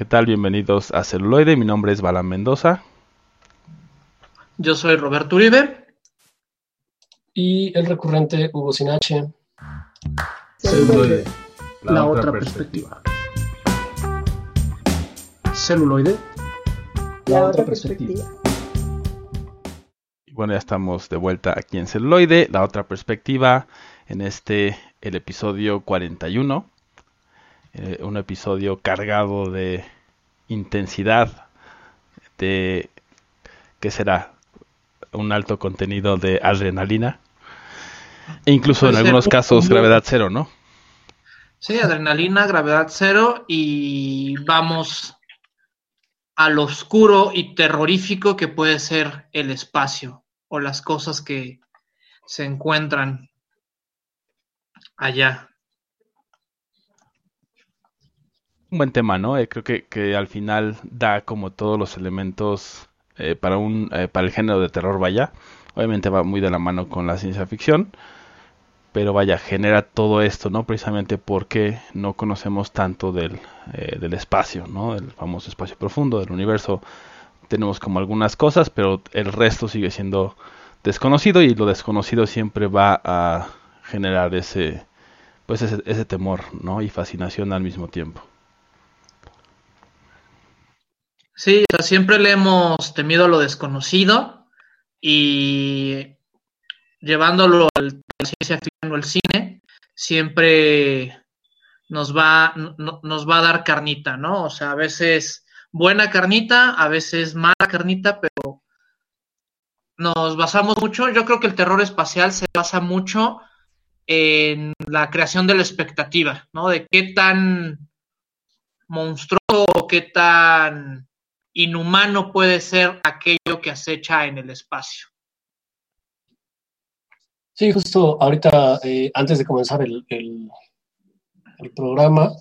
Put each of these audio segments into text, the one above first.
¿Qué tal? Bienvenidos a Celuloide. Mi nombre es Balan Mendoza. Yo soy Roberto Uribe. Y el recurrente Hugo Sinache. Celuloide, la, otra, perspectiva. Celuloide, la, otra perspectiva. Y bueno, ya estamos de vuelta aquí en Celuloide, la otra perspectiva, en este, el episodio 41. Eh, un episodio cargado de intensidad, de, ¿qué será? Un alto contenido de adrenalina. E incluso en algunos casos gravedad cero, ¿no? Sí, adrenalina, gravedad cero y vamos al oscuro y terrorífico que puede ser el espacio o las cosas que se encuentran allá. Un buen tema, ¿no? Eh, creo que, al final da como todos los elementos eh, para un eh, para el género de terror, vaya. Obviamente va muy de la mano con la ciencia ficción, pero vaya, genera todo esto, ¿no? Precisamente porque no conocemos tanto del, del espacio, ¿no? Del famoso espacio profundo, del universo. Tenemos como algunas cosas, pero el resto sigue siendo desconocido y lo desconocido siempre va a generar ese, pues ese, ese temor, ¿no? Y fascinación al mismo tiempo. Sí, siempre le hemos temido lo desconocido y llevándolo al ciencia ficción o el cine, siempre nos va, no, nos va a dar carnita, ¿no? O sea, a veces buena carnita, a veces mala carnita, pero nos basamos mucho, yo creo que el terror espacial se basa mucho en la creación de la expectativa, ¿no? De qué tan monstruoso o qué tan inhumano puede ser aquello que acecha en el espacio. Sí, justo ahorita, eh, antes de comenzar el, el, el, programa,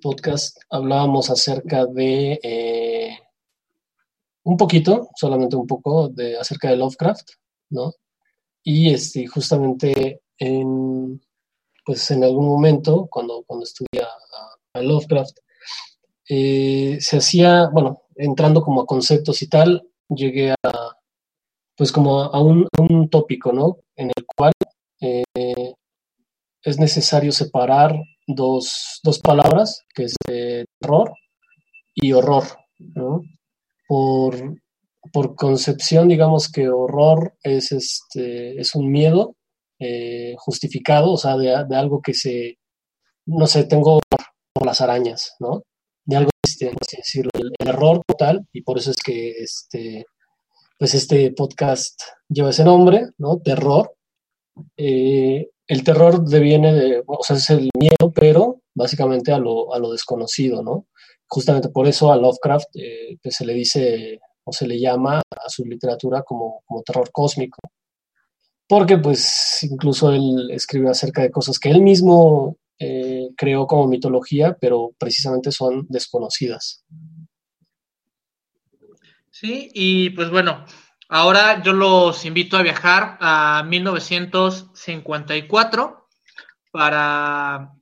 podcast, hablábamos acerca de eh, un poquito, solamente un poco, de acerca de Lovecraft, ¿no? Y este, justamente en, pues en algún momento, cuando, cuando estudié a, a Lovecraft, eh, se hacía, bueno, entrando como a conceptos y tal, llegué a, pues como a un, un tópico, ¿no? En el cual eh, es necesario separar dos, dos palabras, que es eh, terror y horror, ¿no? Por, por, concepción, digamos que horror es, este, es un miedo eh, justificado, o sea, de, de, algo que se, no sé, tengo por las arañas, ¿no? De algo, este, así decirlo, el, el error total, y por eso es que este, pues este podcast lleva ese nombre, ¿no? Terror. Eh, el terror deviene de, o sea, es el miedo, pero básicamente a lo, a lo desconocido, ¿no? Justamente por eso a Lovecraft eh, pues se le dice o se le llama a su literatura como, como terror cósmico. Porque pues incluso él escribe acerca de cosas que él mismo eh, creó como mitología, pero precisamente son desconocidas. Sí, y pues bueno, ahora yo los invito a viajar a 1954 para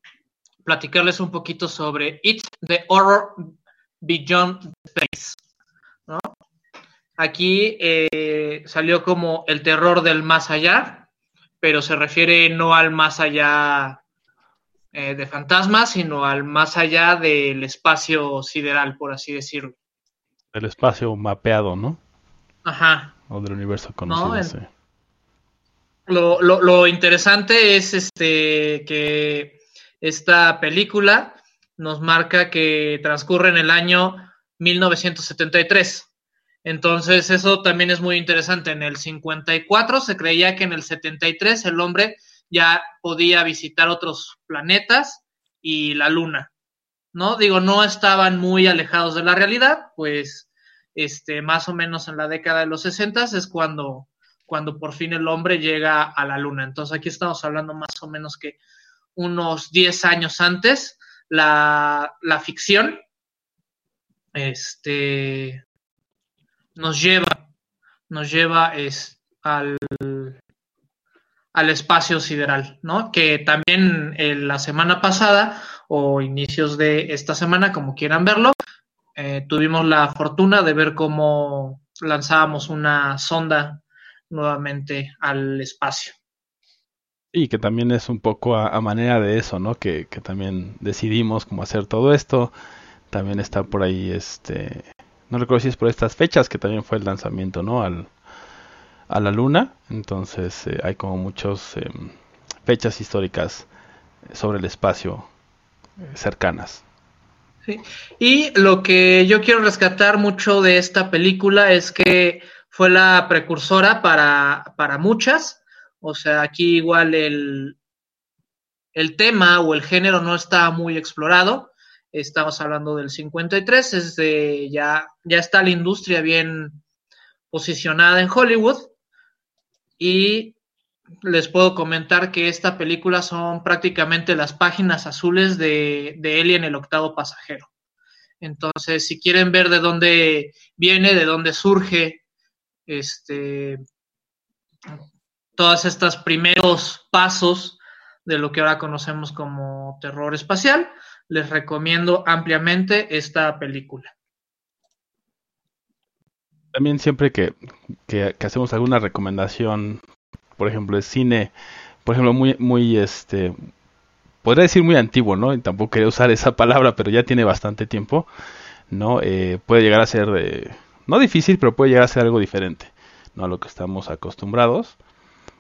platicarles un poquito sobre It's the Horror Beyond Space. ¿no? Aquí eh, salió como el terror del más allá, pero se refiere no al más allá eh, de fantasmas, sino al más allá del espacio sideral, por así decirlo el espacio mapeado, ¿no? Ajá. O del universo conocido, no, sí. Lo, lo, lo, interesante es este que esta película nos marca que transcurre en el año 1973. Entonces, eso también es muy interesante. En el 54 se creía que en el 73 el hombre ya podía visitar otros planetas y la luna. ¿no? Digo, no estaban muy alejados de la realidad, pues este, más o menos en la década de los 60 es cuando, cuando por fin el hombre llega a la luna. Entonces aquí estamos hablando más o menos que unos 10 años antes, la, la ficción este, nos lleva, nos lleva es, al, al espacio sideral, ¿no? Que también eh, la semana pasada o inicios de esta semana, como quieran verlo, eh, tuvimos la fortuna de ver cómo lanzábamos una sonda nuevamente al espacio. Y que también es un poco a, manera de eso, ¿no? Que, que, también decidimos cómo hacer todo esto. También está por ahí, este, no recuerdo si es por estas fechas que también fue el lanzamiento, ¿no? Al, a la luna. Entonces eh, hay como muchas em, fechas históricas sobre el espacio eh, cercanas. Sí. Y lo que yo quiero rescatar mucho de esta película es que fue la precursora para, para muchas. O sea, aquí igual el, el tema o el género no está muy explorado. Estamos hablando del 53, es de, ya, ya está la industria bien posicionada en Hollywood. Y les puedo comentar que esta película son prácticamente las páginas azules de, de en el octavo pasajero. Entonces, si quieren ver de dónde viene, de dónde surge este, todos estos primeros pasos de lo que ahora conocemos como terror espacial, les recomiendo ampliamente esta película. También siempre que, hacemos alguna recomendación, por ejemplo, de cine, por ejemplo, muy, muy, este, podría decir muy antiguo, ¿no? Y tampoco quería usar esa palabra, pero ya tiene bastante tiempo, ¿no? Eh, puede llegar a ser, no difícil, pero puede llegar a ser algo diferente, ¿no? A lo que estamos acostumbrados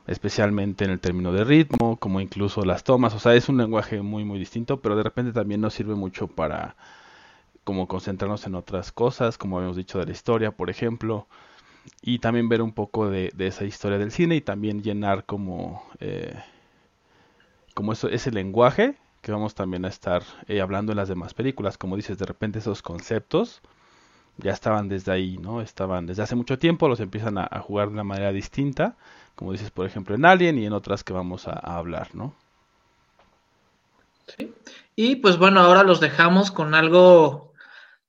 especialmente en el término de ritmo, como incluso las tomas, o sea, es un lenguaje muy muy distinto, pero de repente también nos sirve mucho para como concentrarnos en otras cosas, como habíamos dicho de la historia, por ejemplo, y también ver un poco de, esa historia del cine y también llenar como eh, como eso, ese lenguaje que vamos también a estar eh, hablando en las demás películas, como dices, de repente esos conceptos ya estaban desde ahí, ¿no? Estaban desde hace mucho tiempo, los empiezan a, jugar de una manera distinta, como dices, por ejemplo, en Alien y en otras que vamos a, hablar, ¿no? Sí. Y pues bueno, ahora los dejamos con algo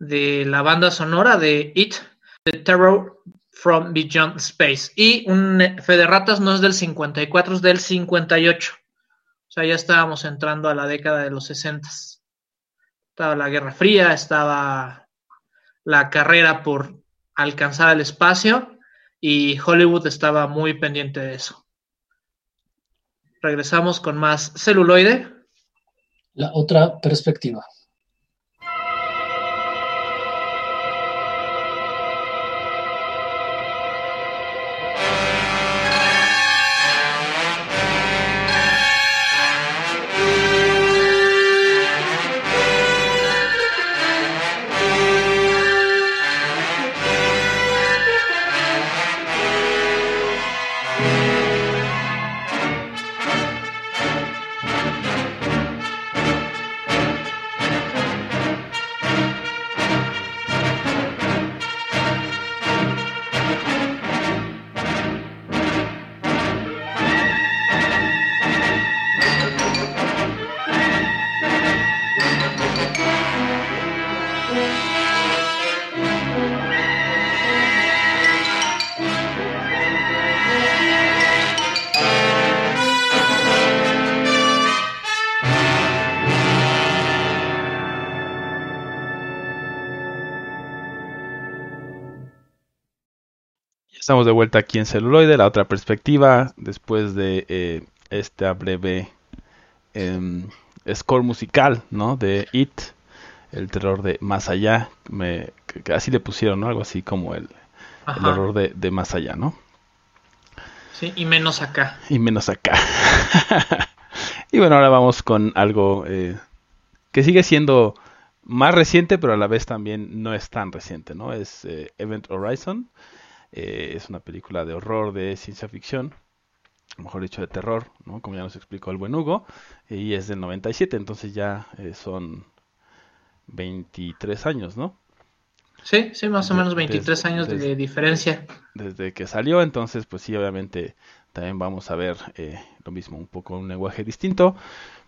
de la banda sonora de It, The Terror from Beyond Space. Y un Fe de Ratas no es del 54, es del 58. O sea, ya estábamos entrando a la década de los 60. Estaba la Guerra Fría, estaba la carrera por alcanzar el espacio y Hollywood estaba muy pendiente de eso. Regresamos con más celuloide. La otra perspectiva. Estamos de vuelta aquí en celuloide, la otra perspectiva, después de eh, esta breve em, score musical, ¿no? De It, el terror de Más Allá, me, que, así le pusieron, ¿no? Algo así como el, el horror de, de, Más Allá, ¿no? Sí, y menos acá. Y menos acá. y bueno, ahora vamos con algo eh, que sigue siendo más reciente, pero a la vez también no es tan reciente, ¿no? Es eh, Event Horizon. Eh, es una película de horror, de ciencia ficción, mejor dicho de terror, ¿no? como ya nos explicó el buen Hugo, y es del 97, entonces ya eh, son 23 años, ¿no? Sí, sí, más o menos 23 años de diferencia. Desde que salió, entonces, pues sí, obviamente también vamos a ver eh, lo mismo, un poco un lenguaje distinto,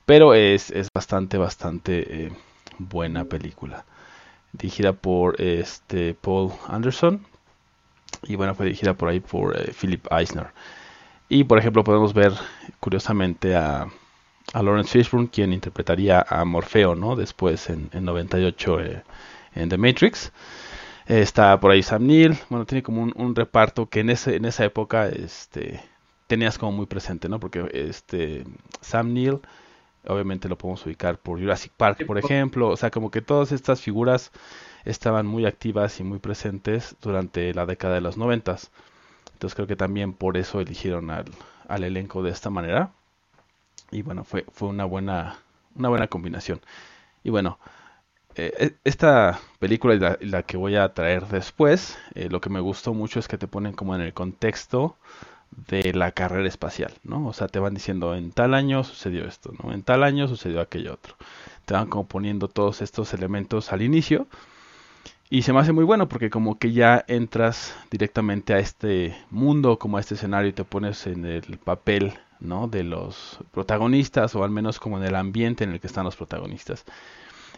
pero es, es bastante, bastante buena película. Dirigida por este Paul Anderson, y bueno, fue dirigida por ahí por eh, Philip Eisner. Y por ejemplo podemos ver curiosamente a, a Lawrence Fishburne, quien interpretaría a Morfeo, ¿no? Después en, en 98 eh, en The Matrix. Está por ahí Sam Neill, bueno, tiene como un, reparto que en, ese, en esa época este, tenías como muy presente, ¿no? Porque este, Sam Neill, obviamente lo podemos ubicar por Jurassic Park, por ejemplo, o sea, como que todas estas figuras estaban muy activas y muy presentes durante la década de los noventas. Entonces creo que también por eso eligieron al, elenco de esta manera. Y bueno, fue, fue una buena, una buena combinación. Y bueno, eh, e, esta película y la, que voy a traer después, eh, lo que me gustó mucho es que te ponen como en el contexto de la carrera espacial, ¿no? O sea, te van diciendo en tal año sucedió esto, ¿no? En tal año sucedió aquello otro. Te van como poniendo todos estos elementos al inicio. Y se me hace muy bueno porque como que ya entras directamente a este mundo, como a este escenario y te pones en el papel, ¿no? De los protagonistas o al menos como en el ambiente en el que están los protagonistas.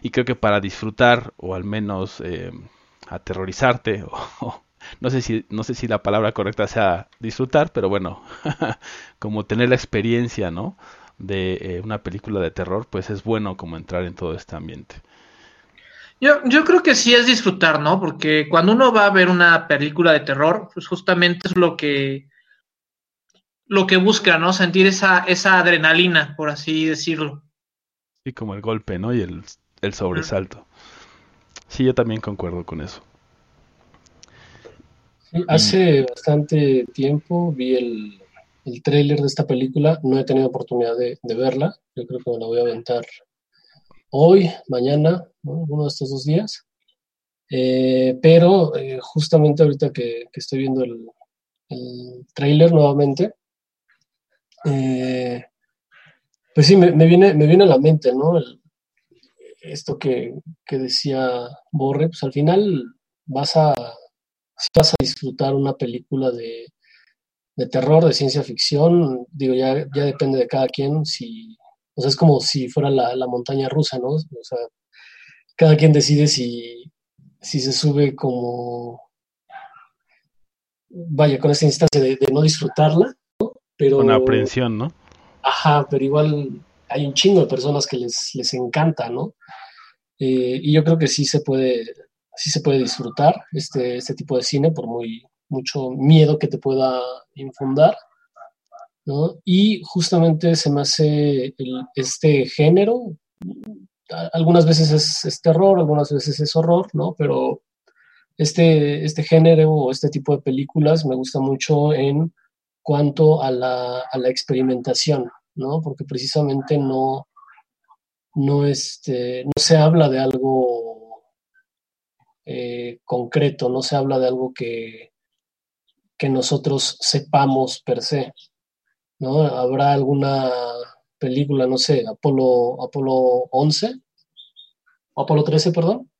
Y creo que para disfrutar o al menos eh, aterrorizarte o, no sé si no sé si la palabra correcta sea disfrutar, pero bueno, como tener la experiencia, ¿no? De eh, una película de terror, pues es bueno como entrar en todo este ambiente. Yo, yo creo que sí es disfrutar, ¿no? Porque cuando uno va a ver una película de terror, pues justamente es lo que lo que busca, ¿no? Sentir esa, esa adrenalina, por así decirlo. Sí, como el golpe, ¿no? Y el el sobresalto. Sí, yo también concuerdo con eso. hace bastante tiempo vi el, el tráiler de esta película, no he tenido oportunidad de, verla, yo creo que me la voy a aventar hoy, mañana, uno de estos dos días. Eh, pero eh, justamente ahorita que, estoy viendo el, el tráiler nuevamente, eh, pues sí, me, viene, me viene a la mente, ¿no? Esto que, decía Borre, pues al final vas a, vas a disfrutar una película de, terror, de ciencia ficción, digo, ya, ya depende de cada quien, si, o sea, es como si fuera la, montaña rusa, ¿no? O sea, cada quien decide si, si se sube como, vaya, con esta instancia de, no disfrutarla, ¿no? Pero, con aprehensión, ¿no? Ajá, pero igual hay un chingo de personas que les, les encanta, ¿no? Eh, y yo creo que sí se puede, sí se puede disfrutar este, este tipo de cine por muy mucho miedo que te pueda infundar, Y justamente se me hace este género, algunas veces es, terror, algunas veces es horror, ¿no? Pero este, este género o este tipo de películas me gusta mucho en cuanto a la, a la experimentación, ¿no? Porque precisamente no, no, este, no se habla de algo eh, concreto, no se habla de algo que, que nosotros sepamos per se, ¿no? Habrá alguna película, no sé, Apolo, Apolo 11, Apolo 13, perdón,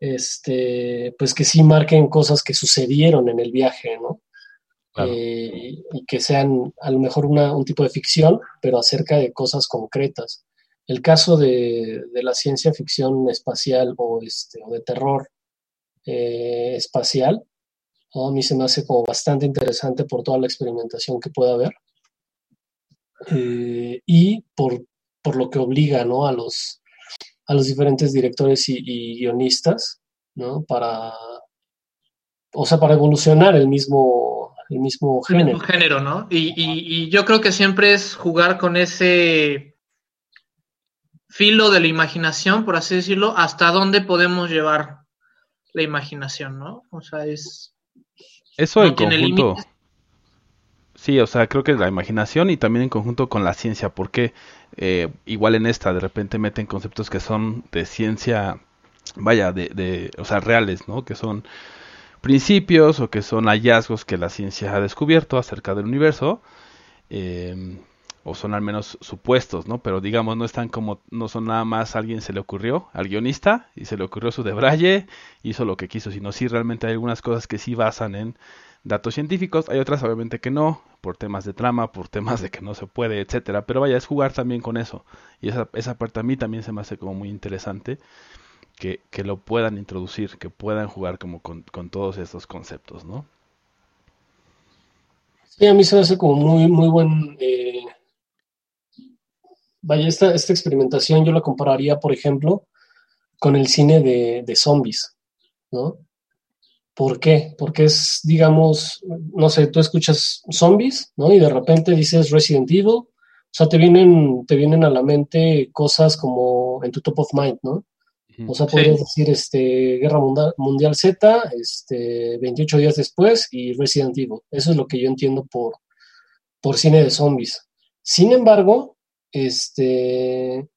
este, pues que sí marquen cosas que sucedieron en el viaje, ¿no? Eh, y que sean a lo mejor un tipo de ficción, pero acerca de cosas concretas. El caso de, la ciencia ficción espacial o, este, o de terror eh, espacial, a mí se me hace como bastante interesante por toda la experimentación que pueda haber eh, y por, por, lo que obliga ¿no? a, los, a los diferentes directores y, guionistas ¿no? para, o sea, para evolucionar el mismo el mismo género. El mismo género, ¿no? Y, yo creo que siempre es jugar con ese filo de la imaginación, por así decirlo, hasta dónde podemos llevar la imaginación, ¿no? O sea, es... Eso en conjunto. Sí, o sea, creo que la imaginación y también en conjunto con la ciencia, porque eh, igual en esta de repente meten conceptos que son de ciencia, vaya, de, de, o sea, reales, ¿no? Que son principios o que son hallazgos que la ciencia ha descubierto acerca del universo. Em, o son al menos supuestos, ¿no? Pero digamos, no están como, no son nada más alguien se le ocurrió, al guionista, y se le ocurrió su debraye, hizo lo que quiso, sino sí realmente hay algunas cosas que sí basan en datos científicos, hay otras obviamente que no, por temas de trama, por temas de que no se puede, etcétera, pero vaya, es jugar también con eso, y esa, esa parte a mí también se me hace como muy interesante, que, que lo puedan introducir, que puedan jugar como con, todos estos conceptos, ¿no? Sí, a mí se me hace como muy, muy buen... Eh, vaya, esta, esta experimentación yo la compararía, por ejemplo, con el cine de, de zombies, ¿no? ¿Por qué? Porque es, digamos, no sé, tú escuchas zombies, ¿no? Y de repente dices Resident Evil, o sea, te vienen, te vienen a la mente cosas como en tu top of mind, ¿no? O sea, podrías decir este, Guerra Mundial, Mundial, Z, este, 28 días después y Resident Evil. Eso es lo que yo entiendo por, por cine de zombies. Sin embargo, este,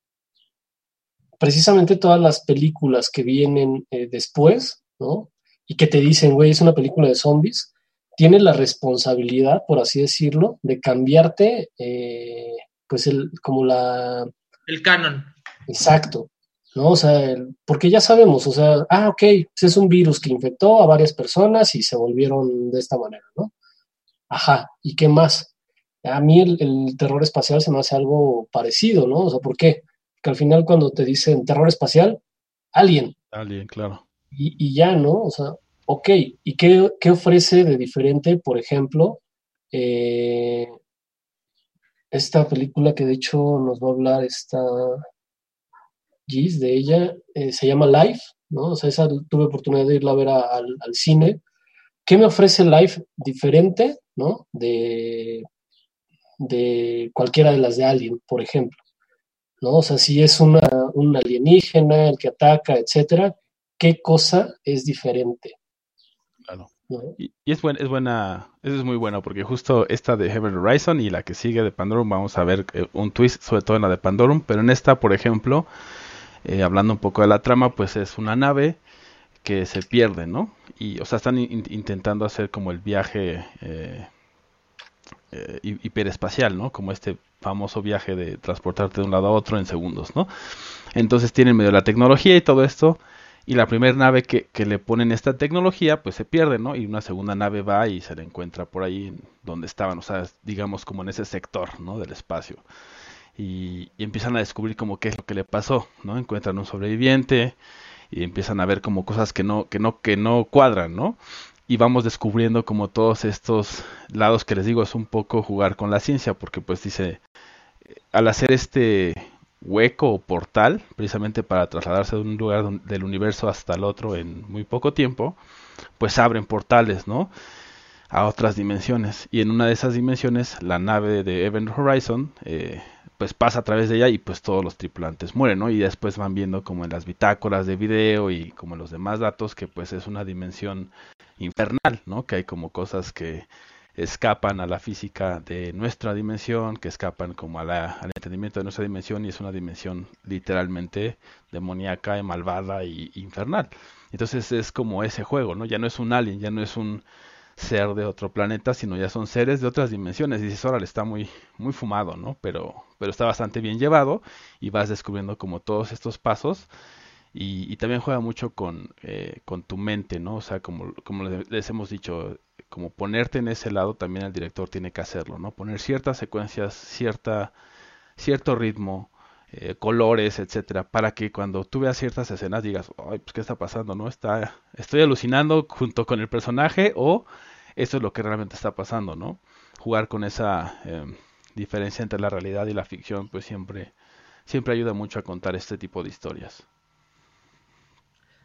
precisamente todas las películas que vienen eh, después, ¿no? Y que te dicen, güey, es una película de zombies, tienen la responsabilidad, por así decirlo, de cambiarte, eh, pues, el, como la... El canon. Exacto. ¿no? O sea, porque ya sabemos, o sea, ah, ok, pues es un virus que infectó a varias personas y se volvieron de esta manera, ¿no? Ajá, ¿y qué más? A mí el, el, terror espacial se me hace algo parecido, ¿no? O sea, ¿por qué? que al final cuando te dicen terror espacial, alien. Alien, claro. Y, y ya, ¿no? O sea, ok, ¿y qué, qué ofrece de diferente, por ejemplo, eh, esta película que de hecho nos va a hablar esta Giz de ella, eh, se llama Life, ¿no? O sea, esa tuve oportunidad de irla a ver a, al cine. ¿Qué me ofrece Life diferente, ¿no? De, de cualquiera de las de Alien, por ejemplo. ¿no? O sea, si es una, un alienígena el que ataca, etcétera, ¿qué cosa es diferente? Claro. ¿No? Y, y, es, buen, es buena, eso es muy bueno, porque justo esta de Heaven Horizon y la que sigue de Pandorum, vamos a ver eh, un twist, sobre todo en la de Pandorum, pero en esta, por ejemplo, eh, hablando un poco de la trama, pues es una nave que se pierde, ¿no? Y, o sea, están in, intentando hacer como el viaje eh, eh, hiperespacial, ¿no? Como este famoso viaje de transportarte de un lado a otro en segundos, ¿no? Entonces tienen medio la tecnología y todo esto, y la primera nave que, que, le ponen esta tecnología, pues se pierde, ¿no? Y una segunda nave va y se la encuentra por ahí donde estaban, o sea, digamos como en ese sector, ¿no? Del espacio. Y, y empiezan a descubrir como qué es lo que le pasó, ¿no? Encuentran un sobreviviente y empiezan a ver como cosas que no, que no, que no cuadran, ¿no? Y vamos descubriendo como todos estos lados que les digo es un poco jugar con la ciencia porque pues dice al hacer este hueco o portal precisamente para trasladarse de un lugar del universo hasta el otro en muy poco tiempo pues abren portales no a otras dimensiones. Y en una de esas dimensiones la nave de Event Horizon eh, pues pasa a través de ella y pues todos los tripulantes mueren, ¿no? Y después van viendo como en las bitácoras de video y como en los demás datos que pues es una dimensión infernal, ¿no? Que hay como cosas que escapan a la física de nuestra dimensión, que escapan como a la, al entendimiento de nuestra dimensión y es una dimensión literalmente demoníaca y malvada y infernal. Entonces es como ese juego, ¿no? Ya no es un alien, ya no es un ser de otro planeta, sino ya son seres de otras dimensiones. Y dices, órale, está muy, muy fumado, ¿no? Pero, pero está bastante bien llevado y vas descubriendo como todos estos pasos. Y, también juega mucho con, eh, con tu mente, ¿no? O sea, como, como les hemos dicho, como ponerte en ese lado, también el director tiene que hacerlo, ¿no? Poner ciertas secuencias, cierta, cierto ritmo, eh, colores, etcétera, para que cuando tú veas ciertas escenas digas, ay, pues qué está pasando, ¿no? Está, estoy alucinando junto con el personaje o esto es lo que realmente está pasando, ¿no? Jugar con esa eh, diferencia entre la realidad y la ficción, pues siempre, siempre ayuda mucho a contar este tipo de historias.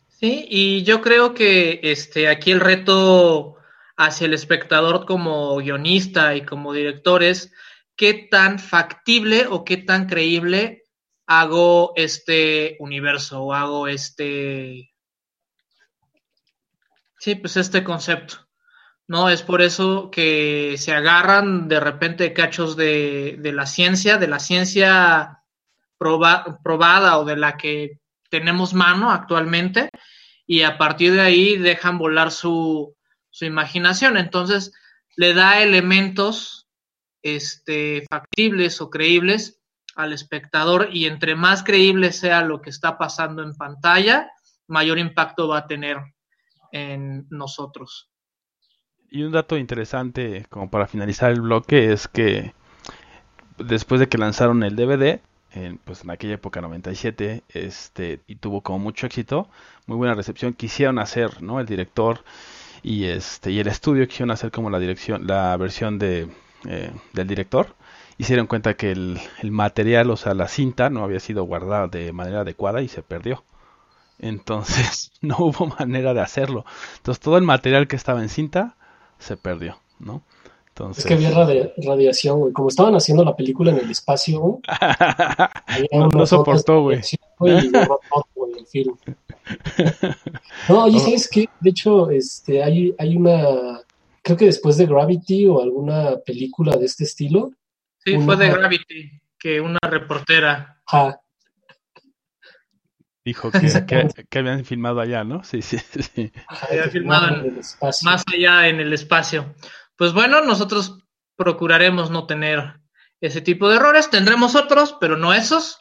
Sí, y yo creo que este aquí el reto hacia el espectador como guionista y como director es qué tan factible o qué tan creíble hago este universo o hago este... Sí, pues este concepto. ¿No? Es por eso que se agarran de repente cachos de, de la ciencia, de la ciencia proba, probada o de la que tenemos mano actualmente, y a partir de ahí dejan volar su, su imaginación. Entonces, le da elementos este, factibles o creíbles al espectador y entre más creíble sea lo que está pasando en pantalla, mayor impacto va a tener en nosotros. Y un dato interesante como para finalizar el bloque es que después de que lanzaron el DVD, en, pues en aquella época 97, este y tuvo como mucho éxito, muy buena recepción, quisieron hacer, ¿no? El director y este y el estudio quisieron hacer como la dirección, la versión de eh, del director y se dieron cuenta que el, el, material, o sea, la cinta no había sido guardada de manera adecuada y se perdió. Entonces no hubo manera de hacerlo. Entonces todo el material que estaba en cinta se perdió, ¿no? Entonces... Es que había radiación, güey. Como estaban haciendo la película en el espacio, no, no soportó, güey. No, oye, oh. ¿sabes qué? De hecho, este, hay, hay una, creo que después de Gravity o alguna película de este estilo. Sí, fue de Gravity, que una reportera. Dijo que, que, habían filmado allá, ¿no? Sí, sí, sí. habían filmado más allá en el espacio. Pues bueno, nosotros procuraremos no tener ese tipo de errores. Tendremos otros, pero no esos.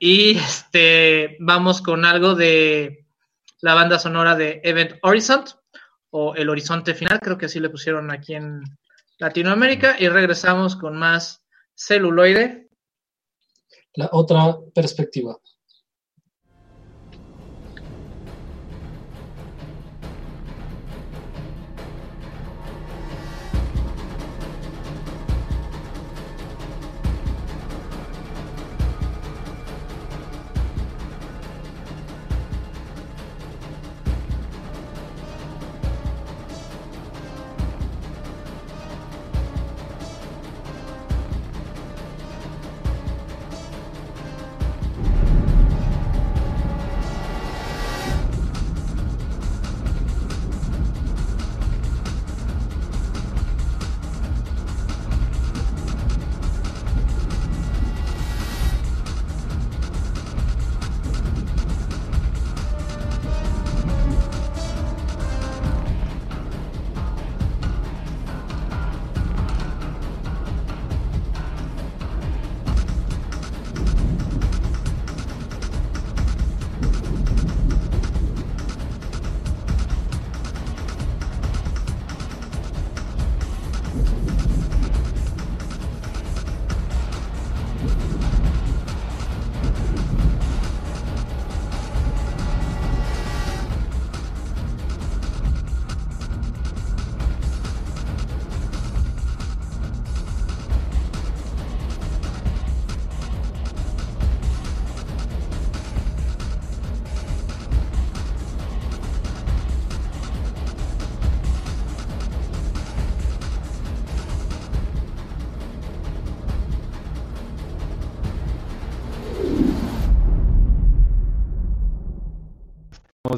Y este, vamos con algo de la banda sonora de Event Horizon o El Horizonte Final, creo que así le pusieron aquí en Latinoamérica. Y regresamos con más celuloide. La otra perspectiva.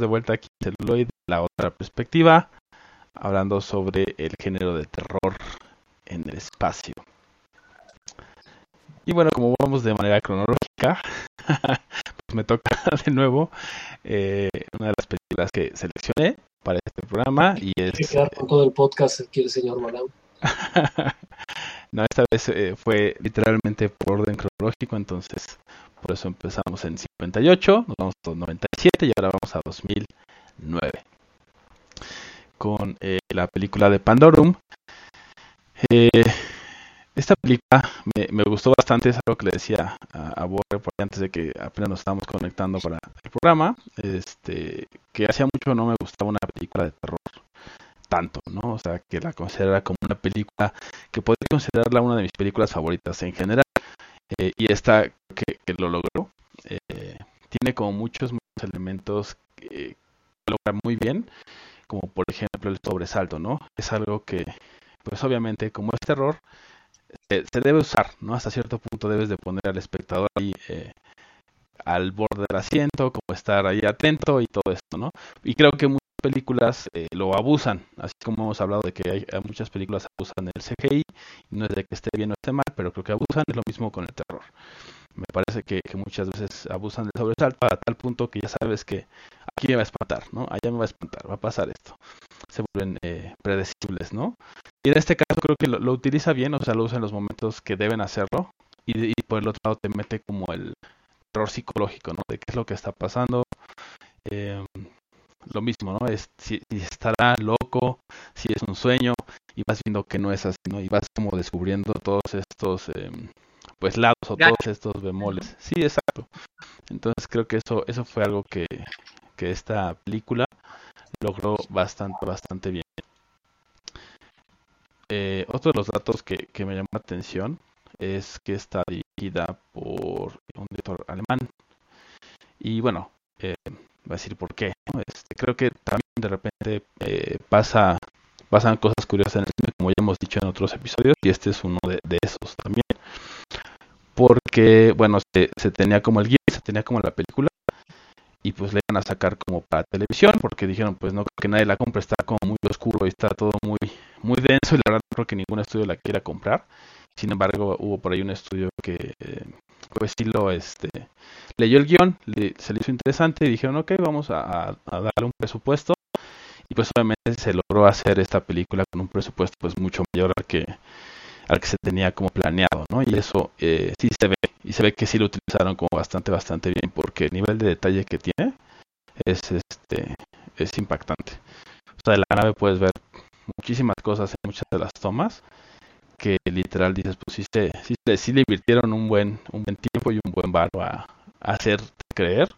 De vuelta aquí en Celuloid, la otra perspectiva, hablando sobre el género de terror en el espacio. Y bueno, como vamos de manera cronológica, pues me toca de nuevo eh, una de las películas que seleccioné para este programa y es... con todo el podcast el señor Malau. no, esta vez eh, fue literalmente por orden cronológico, entonces por eso empezamos en 58, nos vamos a 97 y ahora vamos a 2009. Con eh, la película de Pandorum. Eh, esta película me, gustó bastante, es algo que le decía a, a Borre antes de que apenas nos estábamos conectando para el programa, este, que hacía mucho no me gustaba una película de terror tanto, ¿no? O sea, que la considerara como una película que podría considerarla una de mis películas favoritas en general. Eh, y esta que, lo logró. Eh, tiene como muchos, muchos elementos que logra muy bien, como por ejemplo el sobresalto, ¿no? Es algo que, pues obviamente, como es terror, se debe usar, ¿no? Hasta cierto punto debes de poner al espectador ahí eh, al borde del asiento, como estar ahí atento y todo esto, ¿no? Y creo que películas lo abusan, así como hemos hablado de que hay, muchas películas abusan del CGI, no es de que esté bien o esté mal, pero creo que abusan, es lo mismo con el terror me parece que, muchas veces abusan del sobresalto a tal punto que ya sabes que aquí me va a espantar, ¿no? Allá me va a espantar, va a pasar esto. Se vuelven eh, predecibles, ¿no? Y en este caso creo que lo, utiliza bien, o sea, lo usa en los momentos que deben hacerlo y, por el otro lado te mete como el error psicológico, ¿no? De qué es lo que está pasando. Em, lo mismo, ¿no? Es si, estará loco, si es un sueño y vas viendo que no es así, ¿no? Y vas como descubriendo todos estos... Eh, pues lados o todos estos bemoles. Sí, exacto. Entonces creo que eso, eso fue algo que, que esta película logró bastante, bastante bien. Eh, otro de los datos que, que, me llamó la atención es que está dirigida por un director alemán. Y bueno, eh, Va a decir por qué. Este, creo que también de repente eh, pasa pasan cosas curiosas en el cine, como ya hemos dicho en otros episodios, y este es uno de, esos también. Porque, bueno, se, tenía como el guion, se tenía como la película, y pues le iban a sacar como para televisión, porque dijeron, pues no creo que nadie la compre, está como muy oscuro y está todo muy, muy denso, y la verdad no creo que ningún estudio la quiera comprar. Sin embargo, hubo por ahí un estudio que, pues sí lo, este, leyó el guion, se le hizo interesante y dijeron, ok, vamos a, darle un presupuesto y pues obviamente se logró hacer esta película con un presupuesto pues mucho mayor al que al que se tenía como planeado, ¿no? Y eso eh, sí se ve, y se ve que sí lo utilizaron como bastante, bastante bien, porque el nivel de detalle que tiene es este es impactante. O sea, de la nave puedes ver muchísimas cosas en muchas de las tomas que literal dices, pues sí, se, sí, sí le invirtieron un buen, un buen tiempo y un buen varo a, a hacer creer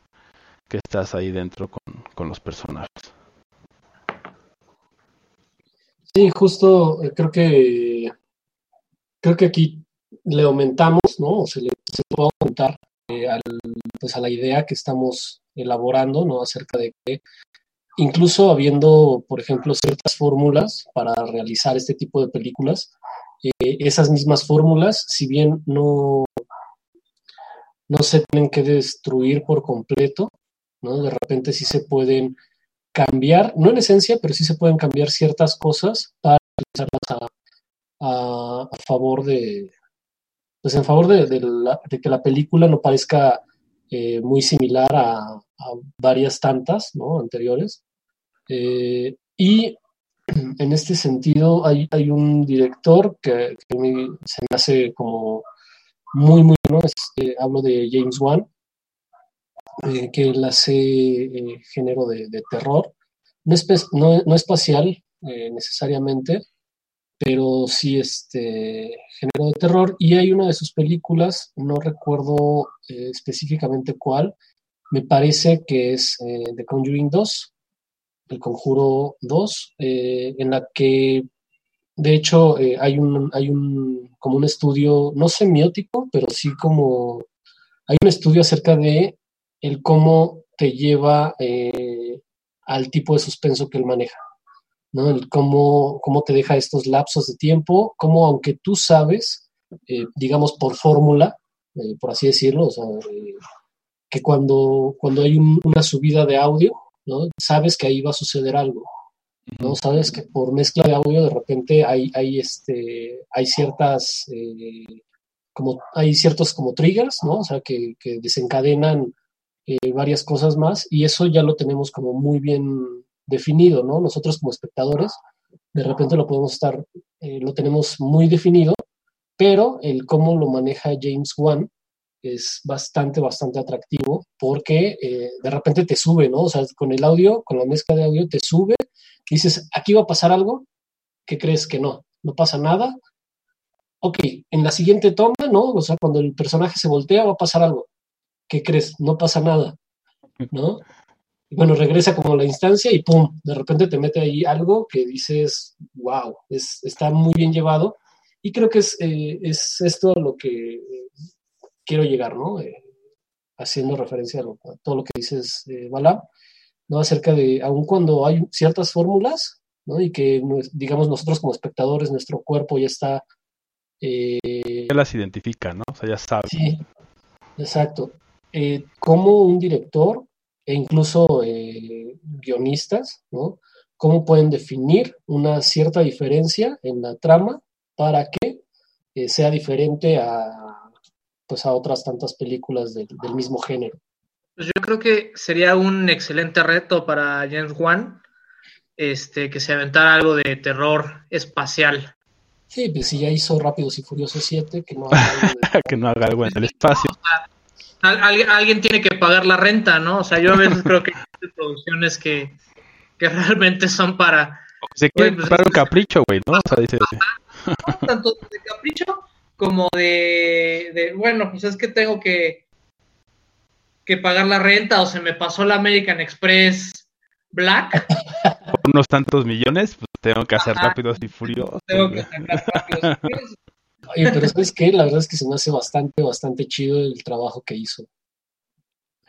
que estás ahí dentro con, con los personajes. Sí, justo eh, creo que creo que aquí le aumentamos, ¿no? O se le se puede aumentar eh, al, pues a la idea que estamos elaborando, ¿no? Acerca de que incluso habiendo, por ejemplo, ciertas fórmulas para realizar este tipo de películas, eh, esas mismas fórmulas, si bien no, no se tienen que destruir por completo, ¿no? De repente sí se pueden cambiar, no en esencia, pero sí se pueden cambiar ciertas cosas para utilizarlas a, favor de, pues en favor de, que la película no parezca eh, muy similar a, varias tantas ¿no? anteriores. Eh, y en este sentido hay, un director que, se me hace como muy, muy bueno, eh, hablo de James Wan, eh, que él hace eh, género de, terror, no, no, no espacial necesariamente, pero sí este género de terror. Y hay una de sus películas, no recuerdo específicamente cuál, me parece que es The Conjuring 2, El Conjuro 2, en la que de hecho hay un, hay un como un estudio, no semiótico, pero sí como hay un estudio acerca de el cómo te lleva eh, al tipo de suspenso que él maneja, ¿no? El cómo, cómo te deja estos lapsos de tiempo, cómo aunque tú sabes, eh, digamos por fórmula, eh, por así decirlo, que cuando, cuando hay una subida de audio, ¿no? Sabes que ahí va a suceder algo, ¿no? Sabes que por mezcla de audio de repente hay, hay, este, hay ciertas, como, hay ciertos como triggers, ¿no? O sea, que, que desencadenan eh, varias cosas más, y eso ya lo tenemos como muy bien definido, ¿no? Nosotros como espectadores, de repente lo podemos estar, eh, lo tenemos muy definido, pero el cómo lo maneja James Wan es bastante, bastante atractivo porque eh, de repente te sube, ¿no? O sea, con el audio, con la mezcla de audio, te sube, dices, aquí va a pasar algo, ¿qué crees que no? No pasa nada. Ok, en la siguiente toma, ¿no? O sea, cuando el personaje se voltea, va a pasar algo. ¿qué crees? No pasa nada, ¿no? Y bueno, regresa como la instancia y ¡pum! De repente te mete ahí algo que dices, wow, es, está muy bien llevado. Y creo que es, eh, es esto lo que quiero llegar, ¿no? Eh, haciendo referencia a, todo lo que dices, eh, Balab, ¿no? Acerca de, aun cuando hay ciertas fórmulas, ¿no? Y que, digamos, nosotros como espectadores, nuestro cuerpo ya está... Eh, ya las identifica, ¿no? O sea, ya sabe. Sí, exacto eh, cómo un director e incluso eh, guionistas, ¿no? Cómo pueden definir una cierta diferencia en la trama para que sea diferente a, pues a otras tantas películas del mismo género. Pues yo creo que sería un excelente reto para James Wan este, que se aventara algo de terror espacial. Sí, pues si ya hizo Rápidos y Furiosos 7, que no haga algo, que no haga algo en el espacio alguien tiene que pagar la renta, ¿no? O sea, yo a veces creo que hay producciones que, que realmente son para... Se quiere pues, un capricho, güey, ¿no? O sea, dice... Tanto de capricho como de, de, bueno, pues es que tengo que, que pagar la renta o se me pasó la American Express Black. Unos tantos millones, pues tengo que hacer rápidos y furiosos. Tengo que hacer rápidos y furiosos. Oye, pero ¿sabes qué? La verdad es que se me hace bastante, bastante chido el trabajo que hizo.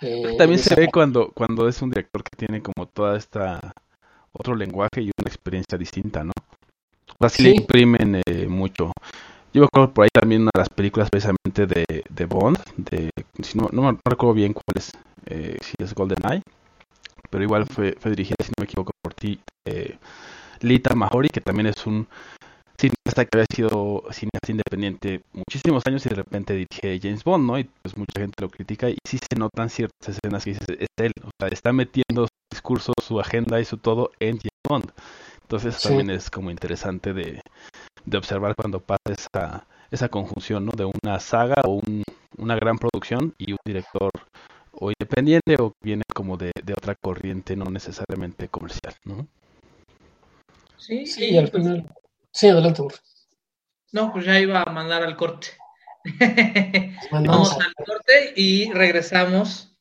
Eh, También esa se ve cuando, cuando es un director que tiene como toda esta otro lenguaje y una experiencia distinta, ¿no? O sea, sí, le imprimen eh, mucho. Yo me acuerdo por ahí también una de las películas precisamente de, de Bond, de, si no, no, no recuerdo bien cuál es, eh, si es GoldenEye, pero igual fue, fue dirigida, si no me equivoco, por ti, eh, Lita Mahori, que también es un cineasta que había sido cineasta independiente muchísimos años y de repente dirige James Bond, ¿no? Y pues mucha gente lo critica y sí se notan ciertas escenas que dices, es él, o sea, está metiendo su discurso, su agenda y su todo en James Bond. Entonces Sí. también es como interesante de, de observar cuando pasa esa, esa conjunción, ¿no? De una saga o un- una gran producción y un director o independiente o viene como de, de otra corriente, no necesariamente comercial, ¿no? Sí, Sí, y al pues, final. Sí, adelante, Borja. No, pues ya iba a mandar al corte. Vamos al corte y regresamos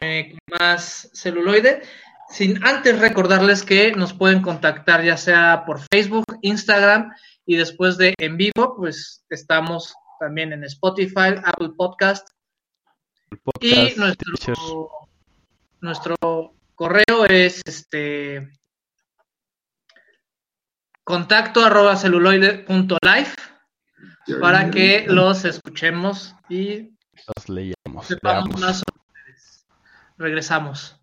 eh, con más celuloide. Sin antes recordarles que nos pueden contactar ya sea por Facebook, Instagram y después de en vivo, pues estamos también en Spotify, Apple Podcast y nuestro, teachers, nuestro correo es este contacto arroba celuloide punto live para que los escuchemos y los sepamos leamos. más sobre ustedes. Regresamos.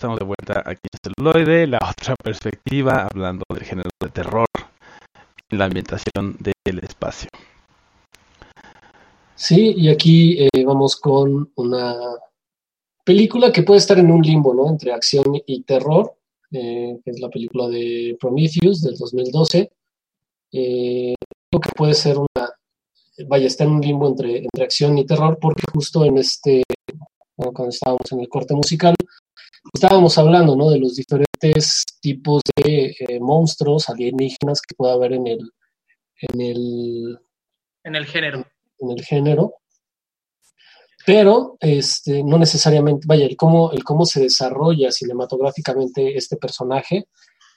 Estamos de vuelta aquí en Celuloide, la otra perspectiva, hablando del género de terror en la ambientación del espacio. Sí, y aquí eh, vamos con una película que puede estar en un limbo, ¿no? Entre acción y terror, eh, es la película de Prometheus del 2012. Eh, creo que puede ser una, vaya, está en un limbo entre, entre acción y terror, porque justo en este, cuando estábamos en el corte musical, estábamos hablando, ¿no? De los diferentes tipos de eh, monstruos alienígenas que puede haber en el, en el, En el género. en el género, pero este, no necesariamente, vaya, el cómo, el cómo se desarrolla cinematográficamente este personaje,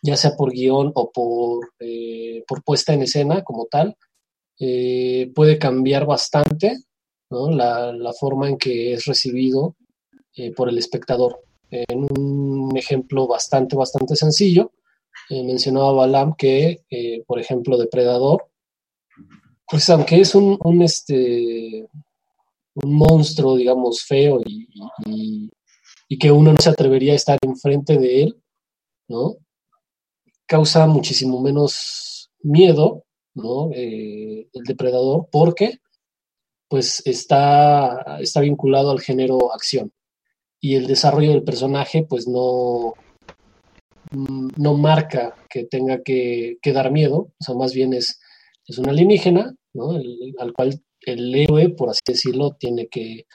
ya sea por guion o por, eh, por puesta en escena como tal, eh, puede cambiar bastante la, forma en que es recibido eh, por el espectador. En un ejemplo bastante, bastante sencillo, eh, mencionaba Balam que, eh, por ejemplo, Depredador, pues aunque es un, un, este, un monstruo, digamos, feo y, y, que uno no se atrevería a estar enfrente de él, ¿no? Causa muchísimo menos miedo, ¿no? El depredador, porque pues está, está vinculado al género acción. Y el desarrollo del personaje, pues no, no marca que tenga que, que dar miedo, o sea, más bien es, es un alienígena, ¿no? El, al cual el héroe, por así decirlo, tiene que,